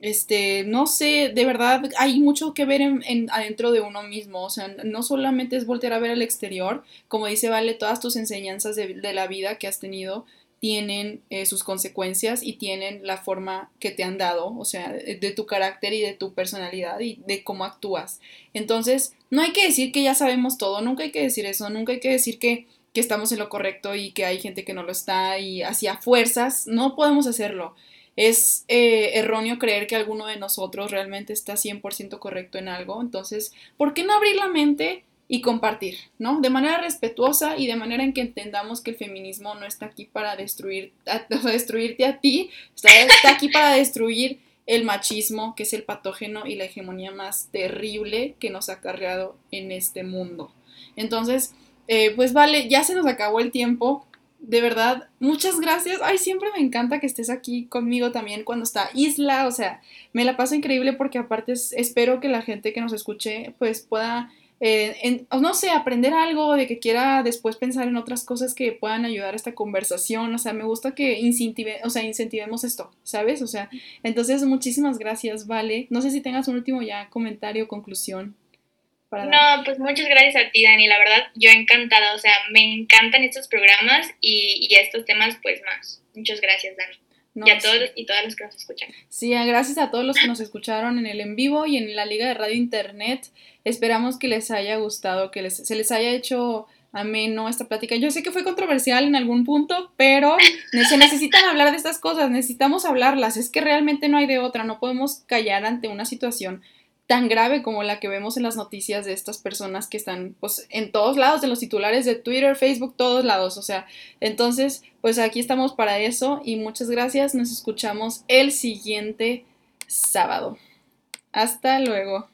este, no sé, de verdad hay mucho que ver en, adentro de uno mismo, o sea, no solamente es voltear a ver al exterior, como dice Vale, todas tus enseñanzas de, de la vida que has tenido, tienen eh, sus consecuencias y tienen la forma que te han dado, o sea, de, tu carácter y de tu personalidad y de cómo actúas. Entonces, no hay que decir que ya sabemos todo, nunca hay que decir eso, nunca hay que decir que, que estamos en lo correcto y que hay gente que no lo está y hacia fuerzas, no podemos hacerlo. Es eh, erróneo creer que alguno de nosotros realmente está 100% correcto en algo, entonces, ¿por qué no abrir la mente? y compartir, ¿no? De manera respetuosa y de manera en que entendamos que el feminismo no está aquí para destruir, destruirte a ti, está, aquí para destruir el machismo, que es el patógeno y la hegemonía más terrible que nos ha acarreado en este mundo. Entonces, eh, pues vale, ya se nos acabó el tiempo. De verdad, muchas gracias. Ay, siempre me encanta que estés aquí conmigo también cuando está Isla. O sea, me la paso increíble porque aparte espero que la gente que nos escuche pues pueda eh, no sé, aprender algo, de que quiera después pensar en otras cosas que puedan ayudar a esta conversación. O sea, me gusta que incentive, o sea, incentivemos esto, ¿sabes? O sea, entonces muchísimas gracias, Vale. No sé si tengas un último ya comentario, conclusión. No, pues muchas gracias a ti, Dani. La verdad, yo encantada. O sea, me encantan estos programas y, y estos temas, pues más. Muchas gracias, Dani y a todos y todas los que nos escuchan. Sí, gracias a todos los que nos escucharon en el en vivo y en la Liga de Radio Internet. Esperamos que les haya gustado, que les, se les haya hecho ameno esta plática. Yo sé que fue controversial en algún punto, pero se necesitan hablar de estas cosas, necesitamos hablarlas. Es que realmente no hay de otra, no podemos callar ante una situación tan grave como la que vemos en las noticias de estas personas que están pues en todos lados, de los titulares de Twitter, Facebook, todos lados, o sea, entonces pues aquí estamos para eso y muchas gracias, nos escuchamos el siguiente sábado. Hasta luego.